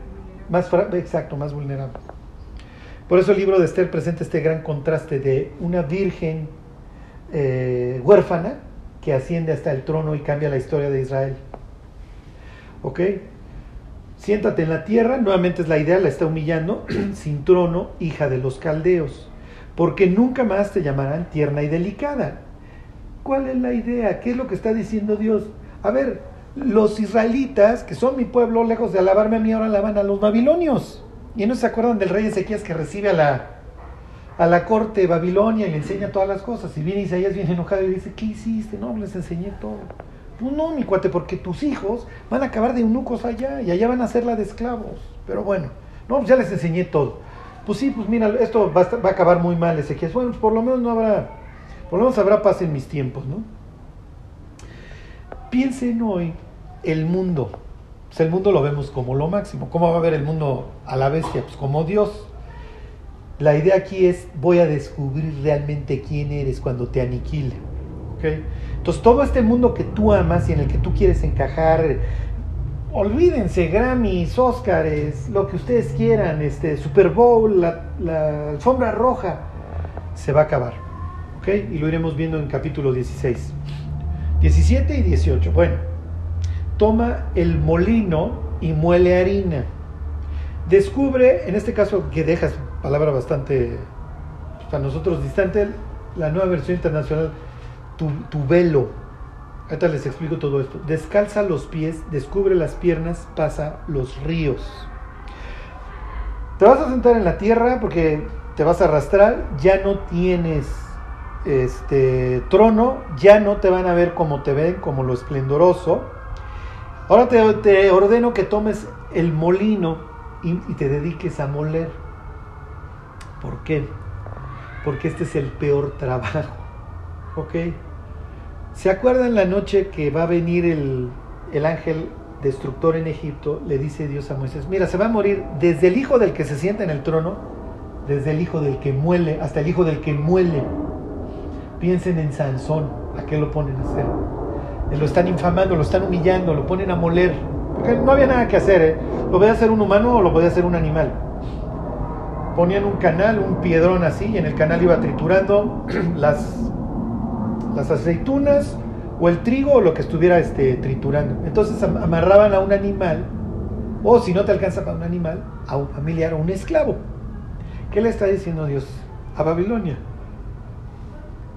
más, exacto, más vulnerables. Por eso el libro de Esther presenta este gran contraste de una virgen eh, huérfana que asciende hasta el trono y cambia la historia de Israel. ¿Ok? Siéntate en la tierra, nuevamente es la idea, la está humillando, sin trono, hija de los caldeos, porque nunca más te llamarán tierna y delicada. ¿Cuál es la idea? ¿Qué es lo que está diciendo Dios? A ver, los israelitas, que son mi pueblo, lejos de alabarme a mí, ahora alaban a los babilonios. Y no se acuerdan del rey Ezequías que recibe a la, a la corte de Babilonia y le enseña todas las cosas. Y viene Isaías bien enojado y dice, ¿qué hiciste? No, les enseñé todo. Pues no, mi cuate, porque tus hijos van a acabar de eunucos allá y allá van a ser la de esclavos. Pero bueno, no, pues ya les enseñé todo. Pues sí, pues mira, esto va a, acabar muy mal, Ezequiel. Bueno, pues por lo menos no habrá, por lo menos habrá paz en mis tiempos, ¿no? Piensen hoy el mundo. Pues el mundo lo vemos como lo máximo. ¿Cómo va a ver el mundo a la bestia? Pues como Dios. La idea aquí es, voy a descubrir realmente quién eres cuando te aniquile. ¿Okay? Entonces todo este mundo que tú amas y en el que tú quieres encajar, olvídense, Grammys, Oscars, lo que ustedes quieran, este, Super Bowl, la, la alfombra roja, se va a acabar. ¿Ok? Y lo iremos viendo en capítulo 16. 17 y 18. Bueno, toma el molino y muele harina. Descubre, en este caso que dejas palabra bastante para nosotros distante, la nueva versión internacional, tu, tu velo. Ahorita les explico todo esto. Descalza los pies, descubre las piernas, pasa los ríos. Te vas a sentar en la tierra porque te vas a arrastrar, ya no tienes este trono, ya no te van a ver como te ven, como lo esplendoroso. Ahora te, te ordeno que tomes el molino y, y, te dediques a moler. ¿Por qué? Porque este es el peor trabajo. ¿Ok? ¿Se acuerdan la noche que va a venir el, el ángel destructor en Egipto? Le dice Dios a Moisés, mira, se va a morir desde el hijo del que se sienta en el trono, desde el hijo del que muele, hasta el hijo del que muele. Piensen en Sansón, ¿a qué lo ponen a hacer? Eh, Lo están infamando, lo están humillando, lo ponen a moler. Porque no había nada que hacer, ¿eh? Lo podía hacer un humano o lo podía hacer un animal. Ponían un canal, un piedrón así, y en el canal iba triturando las, las aceitunas o el trigo o lo que estuviera este, triturando. Entonces am- amarraban a un animal, o si no te alcanza para un animal, a un familiar o un esclavo. ¿Qué le está diciendo Dios? A Babilonia.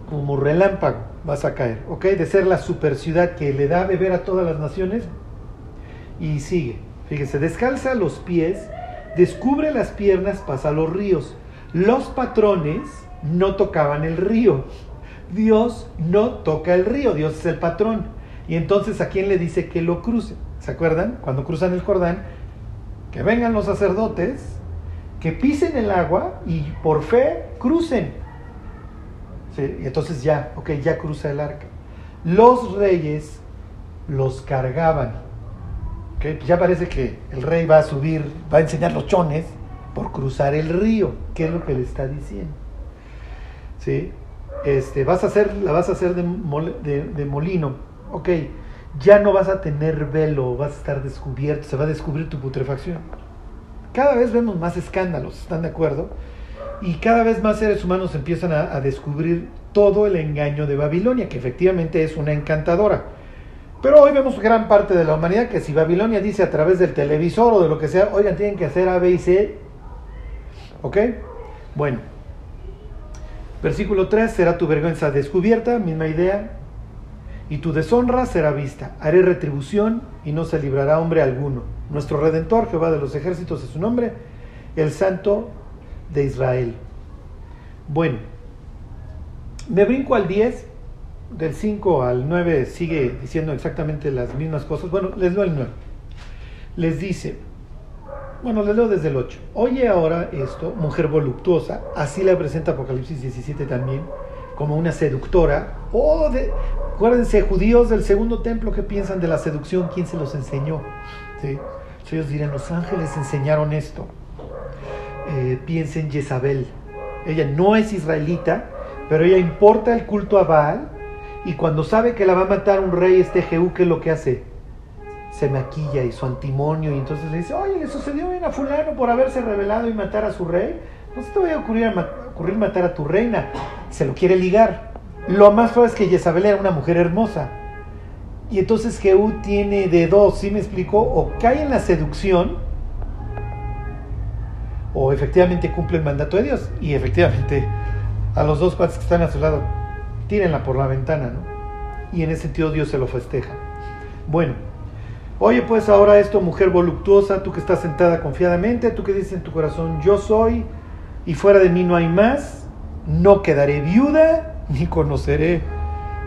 Como relámpago vas a caer, ¿ok? De ser la super ciudad que le da a beber a todas las naciones. Y sigue, fíjese, descalza los pies, descubre las piernas, pasa los ríos. Los patrones no tocaban el río. Dios no toca el río, Dios es el patrón. Y entonces a quién le dice que lo cruce. ¿Se acuerdan? Cuando cruzan el Jordán, que vengan los sacerdotes, que pisen el agua y por fe crucen. Sí, y entonces ya, ok, ya cruza el arca. Los reyes los cargaban. Ok, pues ya parece que el rey va a subir, va a enseñar los chones por cruzar el río. ¿Qué es lo que le está diciendo? ¿Sí? Este, vas a hacer, la vas a hacer de, de molino. Ok, ya no vas a tener velo, vas a estar descubierto, se va a descubrir tu putrefacción. Cada vez vemos más escándalos, ¿están de acuerdo? Y cada vez más seres humanos empiezan a, a descubrir todo el engaño de Babilonia, que efectivamente es una encantadora. Pero hoy vemos gran parte de la humanidad que si Babilonia dice a través del televisor o de lo que sea, oigan, tienen que hacer A, B y C. ¿Ok? Bueno. Versículo 3, será tu vergüenza descubierta, misma idea, y tu deshonra será vista. Haré retribución y no se librará hombre alguno. Nuestro Redentor, Jehová de los ejércitos, es su nombre, el Santo de Israel. Bueno, me brinco al 10, del 5 al 9 sigue diciendo exactamente las mismas cosas. Bueno, les leo el 9. Les dice, bueno, les leo desde el 8. Oye ahora esto, mujer voluptuosa, así la presenta Apocalipsis 17 también, como una seductora. Oh, de, acuérdense, judíos del segundo templo, ¿qué piensan de la seducción? ¿Quién se los enseñó? ¿Sí? Ellos dirán, los ángeles enseñaron esto. Eh, piensen Jezabel. Ella no es israelita, pero ella importa el culto a Baal y cuando sabe que la va a matar un rey, este Jehú, ¿qué es lo que hace? Se maquilla y su antimonio y entonces le dice, oye, le sucedió bien a fulano por haberse rebelado y matar a su rey. No se te vaya a ocurrir, a ocurrir matar a tu reina. Se lo quiere ligar. Lo más feo es que Jezabel era una mujer hermosa. Y entonces Jehú tiene de dos, ¿sí me explicó? O cae en la seducción o efectivamente cumple el mandato de Dios. Y efectivamente, a los dos cuates que están a su lado, tírenla por la ventana, ¿no? Y en ese sentido Dios se lo festeja. Bueno, oye pues ahora esto, mujer voluptuosa, tú que estás sentada confiadamente, tú que dices en tu corazón, yo soy, y fuera de mí no hay más, no quedaré viuda, ni conoceré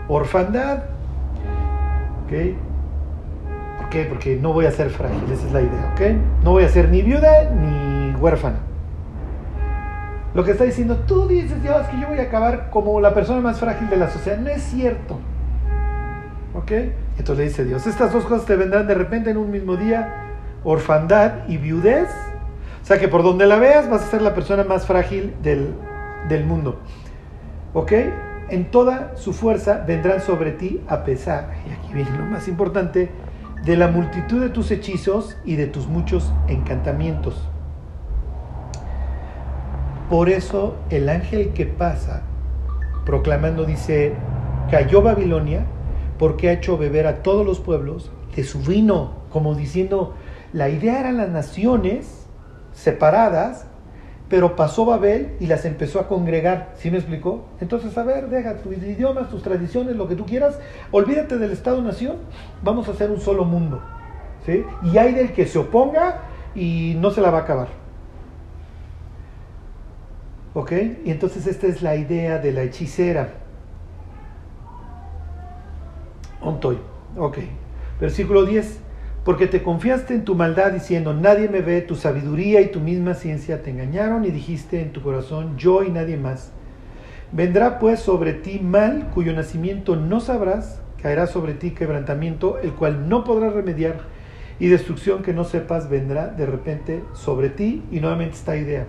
orfandad. ¿Ok? ¿Por qué? Porque no voy a ser frágil, esa es la idea, ¿ok? No voy a ser ni viuda ni huérfana. Lo que está diciendo, tú dices, Dios, que yo voy a acabar como la persona más frágil de la sociedad. No es cierto. ¿Ok? Entonces le dice Dios, estas dos cosas te vendrán de repente en un mismo día, orfandad y viudez. O sea que por donde la veas vas a ser la persona más frágil del, del mundo. ¿Ok? En toda su fuerza vendrán sobre ti a pesar, y aquí viene lo más importante, de la multitud de tus hechizos y de tus muchos encantamientos. Por eso el ángel que pasa proclamando dice, cayó Babilonia porque ha hecho beber a todos los pueblos de su vino, como diciendo, la idea eran las naciones separadas, pero pasó Babel y las empezó a congregar, ¿sí me explicó? Entonces, a ver, deja tus idiomas, tus tradiciones, lo que tú quieras, olvídate del Estado-Nación, vamos a hacer un solo mundo, ¿sí? Y hay del que se oponga y no se la va a acabar. ¿Ok? Y entonces esta es la idea de la hechicera. Ontoy. Ok. Versículo 10. Porque te confiaste en tu maldad diciendo, nadie me ve, tu sabiduría y tu misma ciencia te engañaron y dijiste en tu corazón, yo y nadie más. Vendrá pues sobre ti mal cuyo nacimiento no sabrás, caerá sobre ti quebrantamiento, el cual no podrás remediar, y destrucción que no sepas vendrá de repente sobre ti. Y nuevamente esta idea.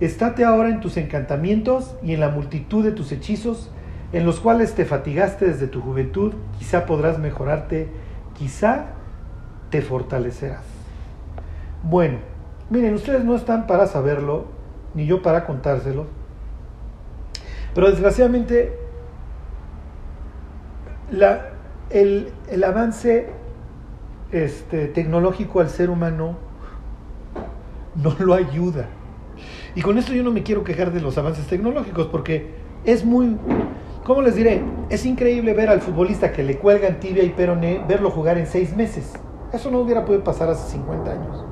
Estate ahora en tus encantamientos y en la multitud de tus hechizos, en los cuales te fatigaste desde tu juventud, quizá podrás mejorarte, quizá te fortalecerás. Bueno, miren, ustedes no están para saberlo, ni yo para contárselo, pero desgraciadamente la, el, el avance este, tecnológico al ser humano no lo ayuda. Y con esto yo no me quiero quejar de los avances tecnológicos, porque es muy, ¿cómo les diré? Es increíble ver al futbolista que le cuelgan tibia y peroné, verlo jugar en seis meses. Eso no hubiera podido pasar hace 50 años.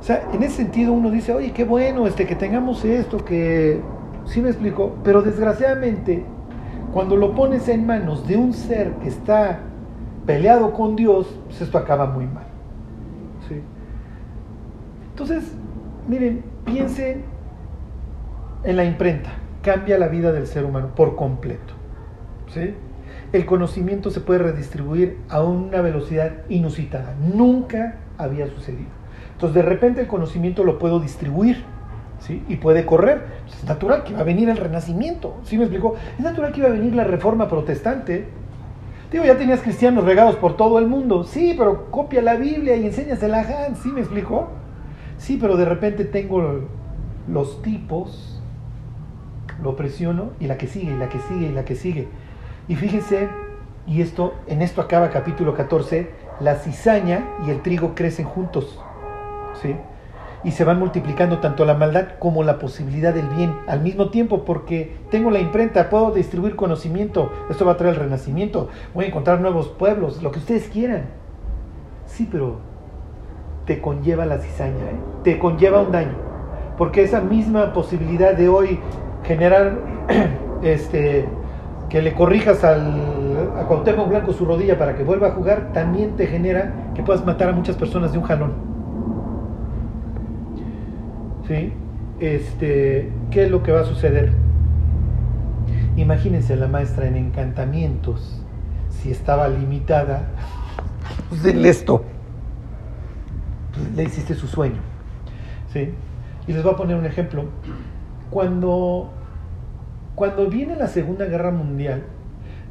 O sea, en ese sentido uno dice, oye, qué bueno este, que tengamos esto, que... Sí me explico, pero desgraciadamente, cuando lo pones en manos de un ser que está peleado con Dios, pues esto acaba muy mal. ¿sí? Entonces, miren, piensen en la imprenta, cambia la vida del ser humano por completo. ¿sí? El conocimiento se puede redistribuir a una velocidad inusitada, nunca había sucedido. Entonces, de repente el conocimiento lo puedo distribuir. ¿Sí? y puede correr. Es natural que va a venir el renacimiento. ¿Sí me explicó? Es natural que iba a venir la reforma protestante. Digo, ya tenías cristianos regados por todo el mundo. Sí, pero copia la Biblia y enséñasela a Hans. ¿Sí me explicó? Sí, pero de repente tengo los tipos, lo presiono y la que sigue, y la que sigue, y la que sigue. Y fíjense, y esto, en esto acaba capítulo 14, la cizaña y el trigo crecen juntos. ¿Sí? y se van multiplicando tanto la maldad como la posibilidad del bien al mismo tiempo porque tengo la imprenta, puedo distribuir conocimiento, esto va a traer el renacimiento, voy a encontrar nuevos pueblos, lo que ustedes quieran. Sí, pero te conlleva la cizaña, ¿eh? te conlleva un daño, porque esa misma posibilidad de hoy generar este que le corrijas al, a Cuauhtémoc Blanco su rodilla para que vuelva a jugar, también te genera que puedas matar a muchas personas de un jalón. ¿sí? Este, ¿Qué es lo que va a suceder? Imagínense la maestra en encantamientos, si estaba limitada, pues denle esto. Pues le hiciste su sueño. ¿sí? Y les voy a poner un ejemplo. Cuando, cuando viene la Segunda Guerra Mundial,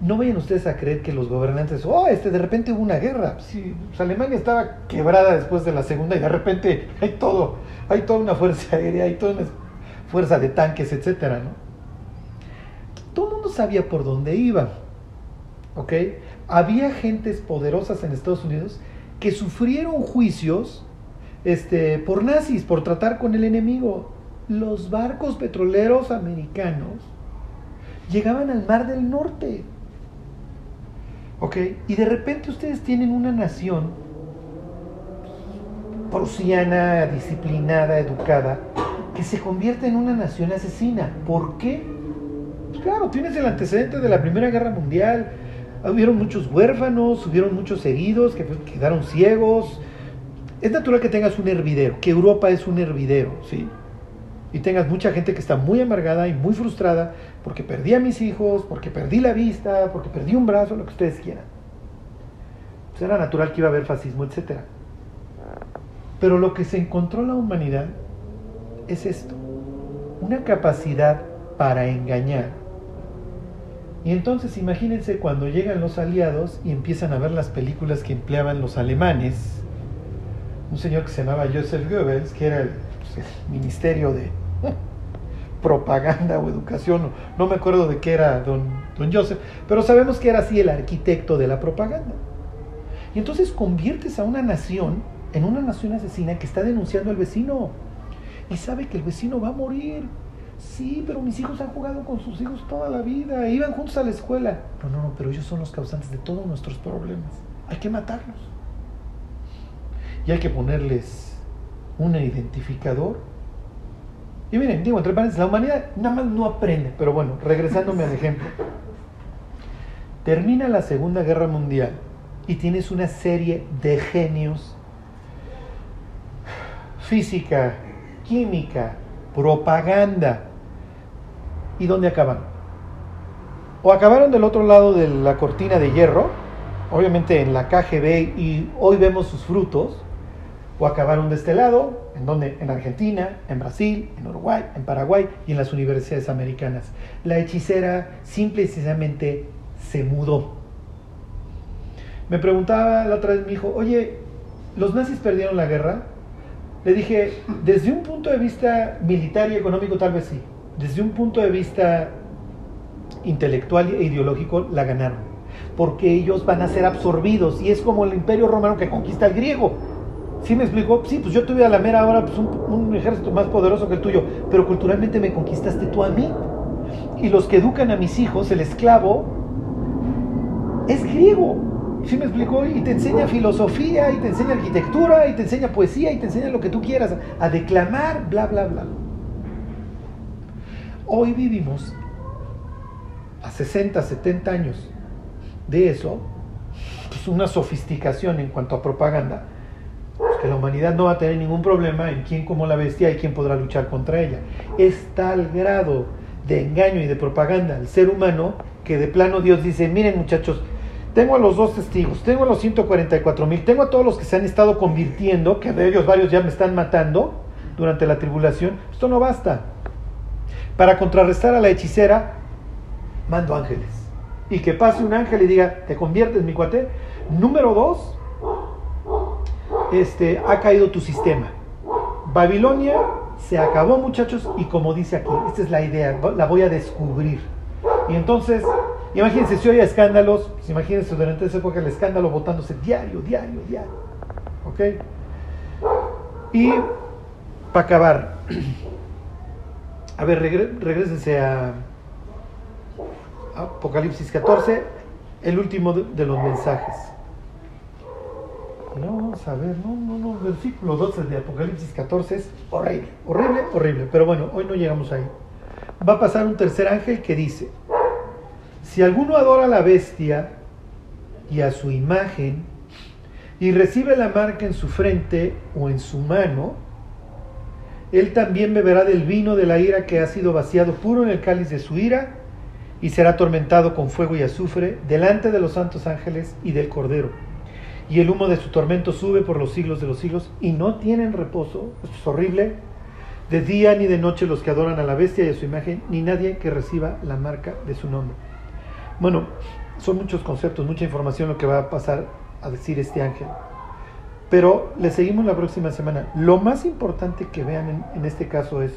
no vayan ustedes a creer que los gobernantes, oh, este, de repente hubo una guerra. Pues Alemania estaba quebrada después de la segunda y de repente hay todo, hay toda una fuerza aérea, hay toda una fuerza de tanques, etcétera, ¿no? Todo el mundo sabía por dónde iba, ¿ok? Había gentes poderosas en Estados Unidos que sufrieron juicios este, por nazis, por tratar con el enemigo. Los barcos petroleros americanos llegaban al Mar del Norte ¿Ok? Y de repente ustedes tienen una nación prusiana, disciplinada, educada, que se convierte en una nación asesina. ¿Por qué? Pues claro, tienes el antecedente de la Primera Guerra Mundial. Hubieron muchos huérfanos, hubieron muchos heridos que pues, quedaron ciegos. Es natural que tengas un hervidero, que Europa es un hervidero, ¿sí? Y tengas mucha gente que está muy amargada y muy frustrada porque perdí a mis hijos, porque perdí la vista, porque perdí un brazo, lo que ustedes quieran. Pues era natural que iba a haber fascismo, etc. Pero lo que se encontró la humanidad es esto, una capacidad para engañar. Y entonces imagínense cuando llegan los aliados y empiezan a ver las películas que empleaban los alemanes, un señor que se llamaba Joseph Goebbels, que era el, pues, el ministerio de propaganda o educación, no me acuerdo de qué era don, don Joseph, pero sabemos que era así el arquitecto de la propaganda. Y entonces conviertes a una nación en una nación asesina que está denunciando al vecino y sabe que el vecino va a morir. Sí, pero mis hijos han jugado con sus hijos toda la vida, iban juntos a la escuela. No, no, no, pero ellos son los causantes de todos nuestros problemas. Hay que matarlos. Y hay que ponerles un identificador y miren, digo, entre paréntesis, la humanidad nada más no aprende. Pero bueno, regresándome al ejemplo. Termina la Segunda Guerra Mundial y tienes una serie de genios, física, química, propaganda. ¿Y dónde acaban? O acabaron del otro lado de la cortina de hierro, obviamente en la KGB, y hoy vemos sus frutos, o acabaron de este lado, en donde en Argentina, en Brasil, en Uruguay, en Paraguay y en las universidades americanas. La hechicera simple y sencillamente se mudó. Me preguntaba la otra vez mi hijo, oye, ¿los nazis perdieron la guerra? Le dije, desde un punto de vista militar y económico tal vez sí, desde un punto de vista intelectual e ideológico la ganaron, porque ellos van a ser absorbidos y es como el imperio romano que conquista al griego. ¿Sí me explicó? Sí, pues yo tuve a la mera hora pues, un, ejército más poderoso que el tuyo, pero culturalmente me conquistaste tú a mí. Y los que educan a mis hijos, el esclavo, es griego. ¿Sí me explicó? Y te enseña filosofía, y te enseña arquitectura, y te enseña poesía, y te enseña lo que tú quieras, a declamar, bla, bla, bla. Hoy vivimos a 60, 70 años de eso, pues una sofisticación en cuanto a propaganda, que la humanidad no va a tener ningún problema en quién como la bestia y quién podrá luchar contra ella. Es tal grado de engaño y de propaganda al ser humano que de plano Dios dice, miren muchachos, tengo a los dos testigos, tengo a los 144 mil, tengo a todos los que se han estado convirtiendo, que de ellos varios ya me están matando durante la tribulación, esto no basta. Para contrarrestar a la hechicera, mando ángeles. Y que pase un ángel y diga, te conviertes, mi cuate. Número dos, este, ha caído tu sistema. Babilonia se acabó, muchachos, y como dice aquí, esta es la idea, la voy a descubrir. Y entonces, imagínense si hoy hay escándalos, pues imagínense durante esa época el escándalo votándose diario, diario, diario. ¿Ok? Y para acabar, a ver, regre, regresense a Apocalipsis 14, el último de los mensajes. No, vamos a ver, no, no, no, versículo 12 de Apocalipsis 14 es horrible, horrible, horrible. Pero bueno, hoy no llegamos ahí. Va a pasar un tercer ángel que dice, si alguno adora a la bestia y a su imagen y recibe la marca en su frente o en su mano, él también beberá del vino de la ira que ha sido vaciado puro en el cáliz de su ira y será atormentado con fuego y azufre delante de los santos ángeles y del Cordero. Y el humo de su tormento sube por los siglos de los siglos y no tienen reposo, esto es horrible, de día ni de noche los que adoran a la bestia y a su imagen, ni nadie que reciba la marca de su nombre. Bueno, son muchos conceptos, mucha información lo que va a pasar a decir este ángel. Pero le seguimos la próxima semana. Lo más importante que vean en, en este caso es,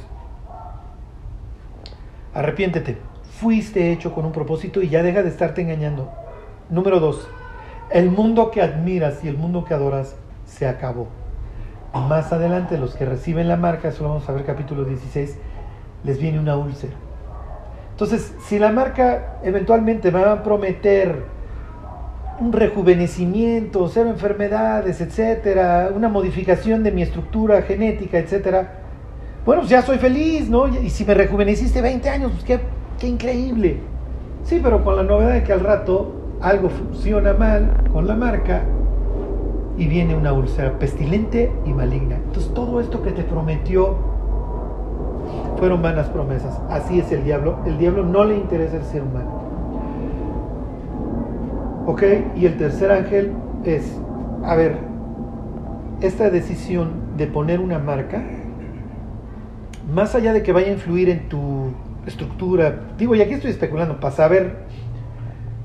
arrepiéntete, fuiste hecho con un propósito y ya deja de estarte engañando. Número dos, el mundo que admiras y el mundo que adoras se acabó. Más adelante, los que reciben la marca, eso lo vamos a ver capítulo 16, les viene una úlcera. Entonces, si la marca eventualmente me va a prometer un rejuvenecimiento, cero enfermedades, etcétera, una modificación de mi estructura genética, etcétera, bueno, pues ya soy feliz, ¿no? Y si me rejuveneciste 20 años, pues qué, qué increíble. Sí, pero con la novedad de que al rato algo funciona mal con la marca y viene una úlcera pestilente y maligna. Entonces todo esto que te prometió fueron vanas promesas. Así es el diablo. El diablo no le interesa el ser humano. ¿Ok? Y el tercer ángel es, a ver, esta decisión de poner una marca, más allá de que vaya a influir en tu estructura, digo, y aquí estoy especulando, para saber,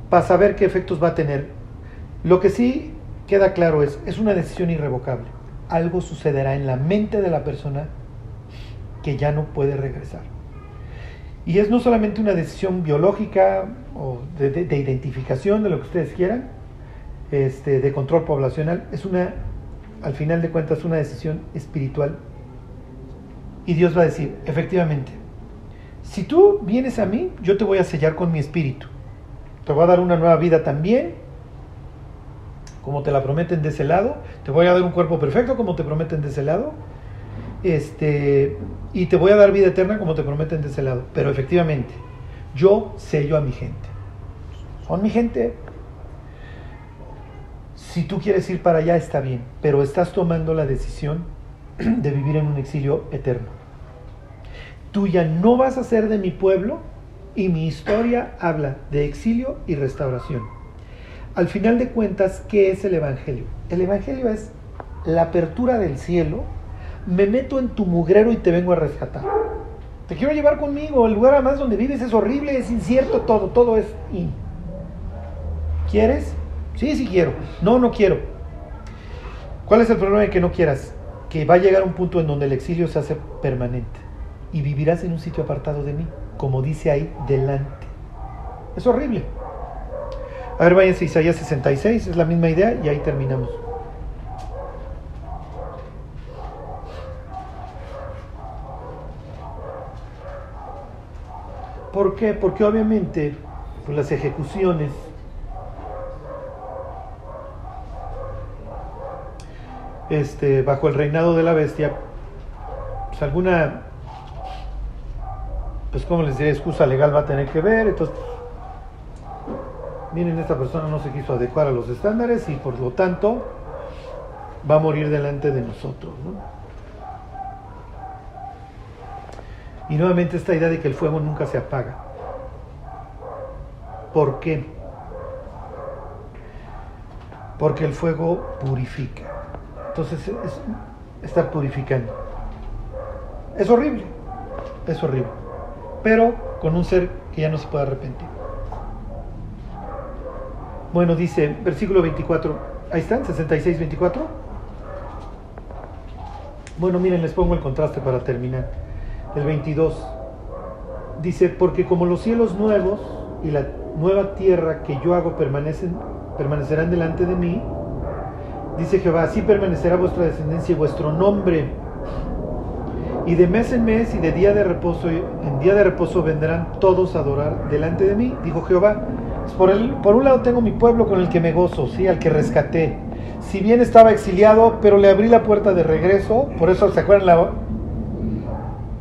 para saber qué efectos va a tener. Lo que sí queda claro es, es una decisión irrevocable. Algo sucederá en la mente de la persona que ya no puede regresar. Y es no solamente una decisión biológica o de, de, de, identificación de lo que ustedes quieran, este, de control poblacional, es una, al final de cuentas, una decisión espiritual. Y Dios va a decir, efectivamente, si tú vienes a mí, yo te voy a sellar con mi espíritu. Te voy a dar una nueva vida también, como te la prometen de ese lado. Te voy a dar un cuerpo perfecto, como te prometen de ese lado. Este, y te voy a dar vida eterna como te prometen de ese lado. Pero efectivamente, yo sello a mi gente. Son mi gente. Si tú quieres ir para allá, está bien, pero estás tomando la decisión de vivir en un exilio eterno. Tú ya no vas a ser de mi pueblo y mi historia habla de exilio y restauración. Al final de cuentas, ¿qué es el Evangelio? El Evangelio es la apertura del cielo, me meto en tu mugrero y te vengo a rescatar. Te quiero llevar conmigo, el lugar además donde vives es horrible, es incierto todo, todo es in. ¿Quieres? Sí, sí quiero. No, no quiero. ¿Cuál es el problema de que no quieras? Que va a llegar un punto en donde el exilio se hace permanente y vivirás en un sitio apartado de mí, como dice ahí, delante. Es horrible. A ver, váyanse a Isaías 66, es la misma idea y ahí terminamos. ¿Por qué? Porque obviamente pues, las ejecuciones este, bajo el reinado de la bestia, pues alguna, pues como les diré, excusa legal va a tener que ver, entonces miren, esta persona no se quiso adecuar a los estándares y por lo tanto va a morir delante de nosotros. ¿no? Y nuevamente esta idea de que el fuego nunca se apaga. ¿Por qué? Porque el fuego purifica. Entonces es estar purificando. Es horrible, es horrible. Pero con un ser que ya no se puede arrepentir. Bueno, dice, versículo 24, ahí están, 66, 24. Bueno, miren, les pongo el contraste para terminar. El 22 dice, porque como los cielos nuevos y la nueva tierra que yo hago permanecen, permanecerán delante de mí, dice Jehová, así permanecerá vuestra descendencia y vuestro nombre. Y de mes en mes y de día de reposo, en día de reposo vendrán todos a adorar delante de mí, dijo Jehová. Por, el, por un lado tengo mi pueblo con el que me gozo, ¿sí? al que rescaté. Si bien estaba exiliado, pero le abrí la puerta de regreso, por eso se acuerdan la,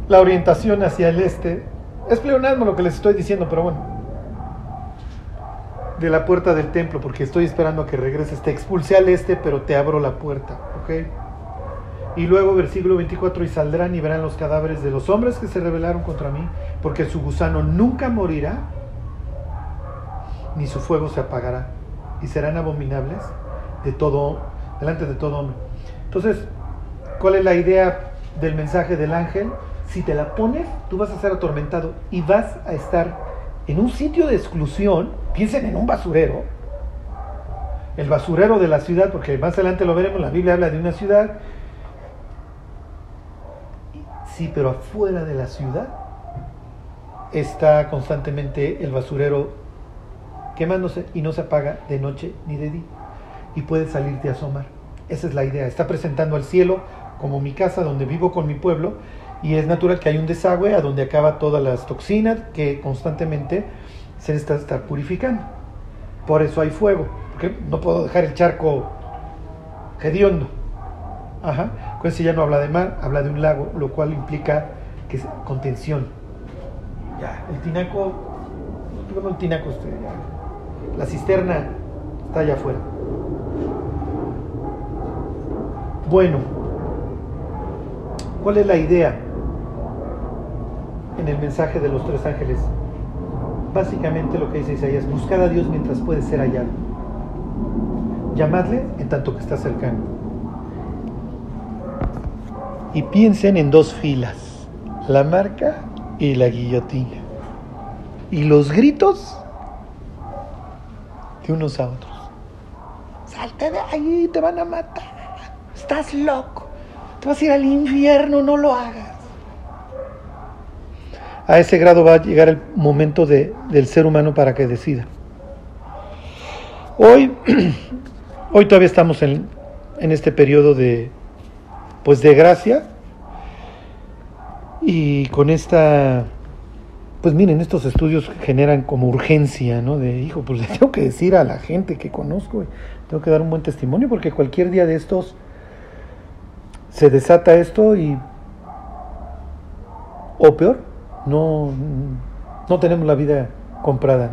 la orientación hacia el este. Es pleonasmo lo que les estoy diciendo, pero bueno. De la puerta del templo, porque estoy esperando a que regreses. Te expulsé al este, pero te abro la puerta, ¿ok? Y luego versículo 24, y saldrán y verán los cadáveres de los hombres que se rebelaron contra mí, porque su gusano nunca morirá ni su fuego se apagará, y serán abominables de todo, delante de todo hombre. Entonces, ¿cuál es la idea del mensaje del ángel? Si te la pones, tú vas a ser atormentado y vas a estar en un sitio de exclusión, piensen en un basurero, el basurero de la ciudad, porque más adelante lo veremos, la Biblia habla de una ciudad, sí, pero afuera de la ciudad está constantemente el basurero quemándose y no se apaga de noche ni de día. Y puedes salirte a asomar. Esa es la idea. Está presentando al cielo como mi casa donde vivo con mi pueblo y es natural que hay un desagüe a donde acaba todas las toxinas que constantemente se está purificando. Por eso hay fuego, porque no puedo dejar el charco hediondo. Ajá. Pues ya no habla de mar, habla de un lago, lo cual implica que es contención. Ya, el tinaco, bueno, el tinaco este, ya, la cisterna está allá afuera. Bueno, ¿cuál es la idea en el mensaje de los tres ángeles? Básicamente lo que dice Isaías, buscad a Dios mientras puede ser hallado. Llamadle en tanto que está cercano. Y piensen en dos filas, la marca y la guillotina. Y los gritos de unos a otros. Salte de ahí, te van a matar. Estás loco. Te vas a ir al infierno, no lo hagas. A ese grado va a llegar el momento de, del ser humano para que decida. Hoy, hoy todavía estamos en, en este periodo de, pues de gracia y con esta pues miren, estos estudios generan como urgencia, ¿no? De, hijo, pues le tengo que decir a la gente que conozco, tengo que dar un buen testimonio porque cualquier día de estos se desata esto y, o peor, no, no tenemos la vida comprada,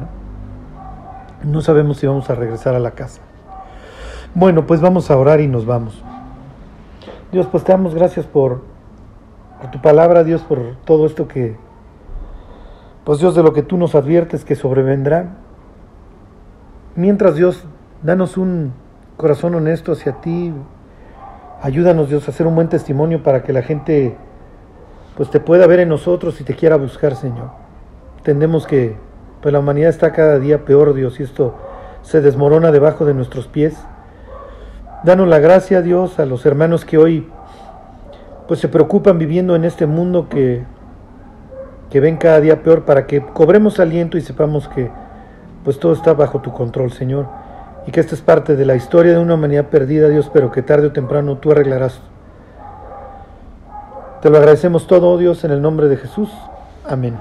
¿no? No sabemos si vamos a regresar a la casa. Bueno, pues vamos a orar y nos vamos. Dios, pues te damos gracias por, tu palabra, Dios, por todo esto que pues Dios, de lo que tú nos adviertes que sobrevendrá. Mientras Dios, danos un corazón honesto hacia ti, Ayúdanos, Dios, a hacer un buen testimonio para que la gente pues te pueda ver en nosotros y te quiera buscar, Señor. Entendemos que pues la humanidad está cada día peor, Dios, y esto se desmorona debajo de nuestros pies. Danos la gracia, Dios, a los hermanos que hoy pues se preocupan viviendo en este mundo que, que ven cada día peor para que cobremos aliento y sepamos que pues todo está bajo tu control, Señor, y que esta es parte de la historia de una humanidad perdida, Dios, pero que tarde o temprano tú arreglarás. Te lo agradecemos todo, Dios, en el nombre de Jesús. Amén.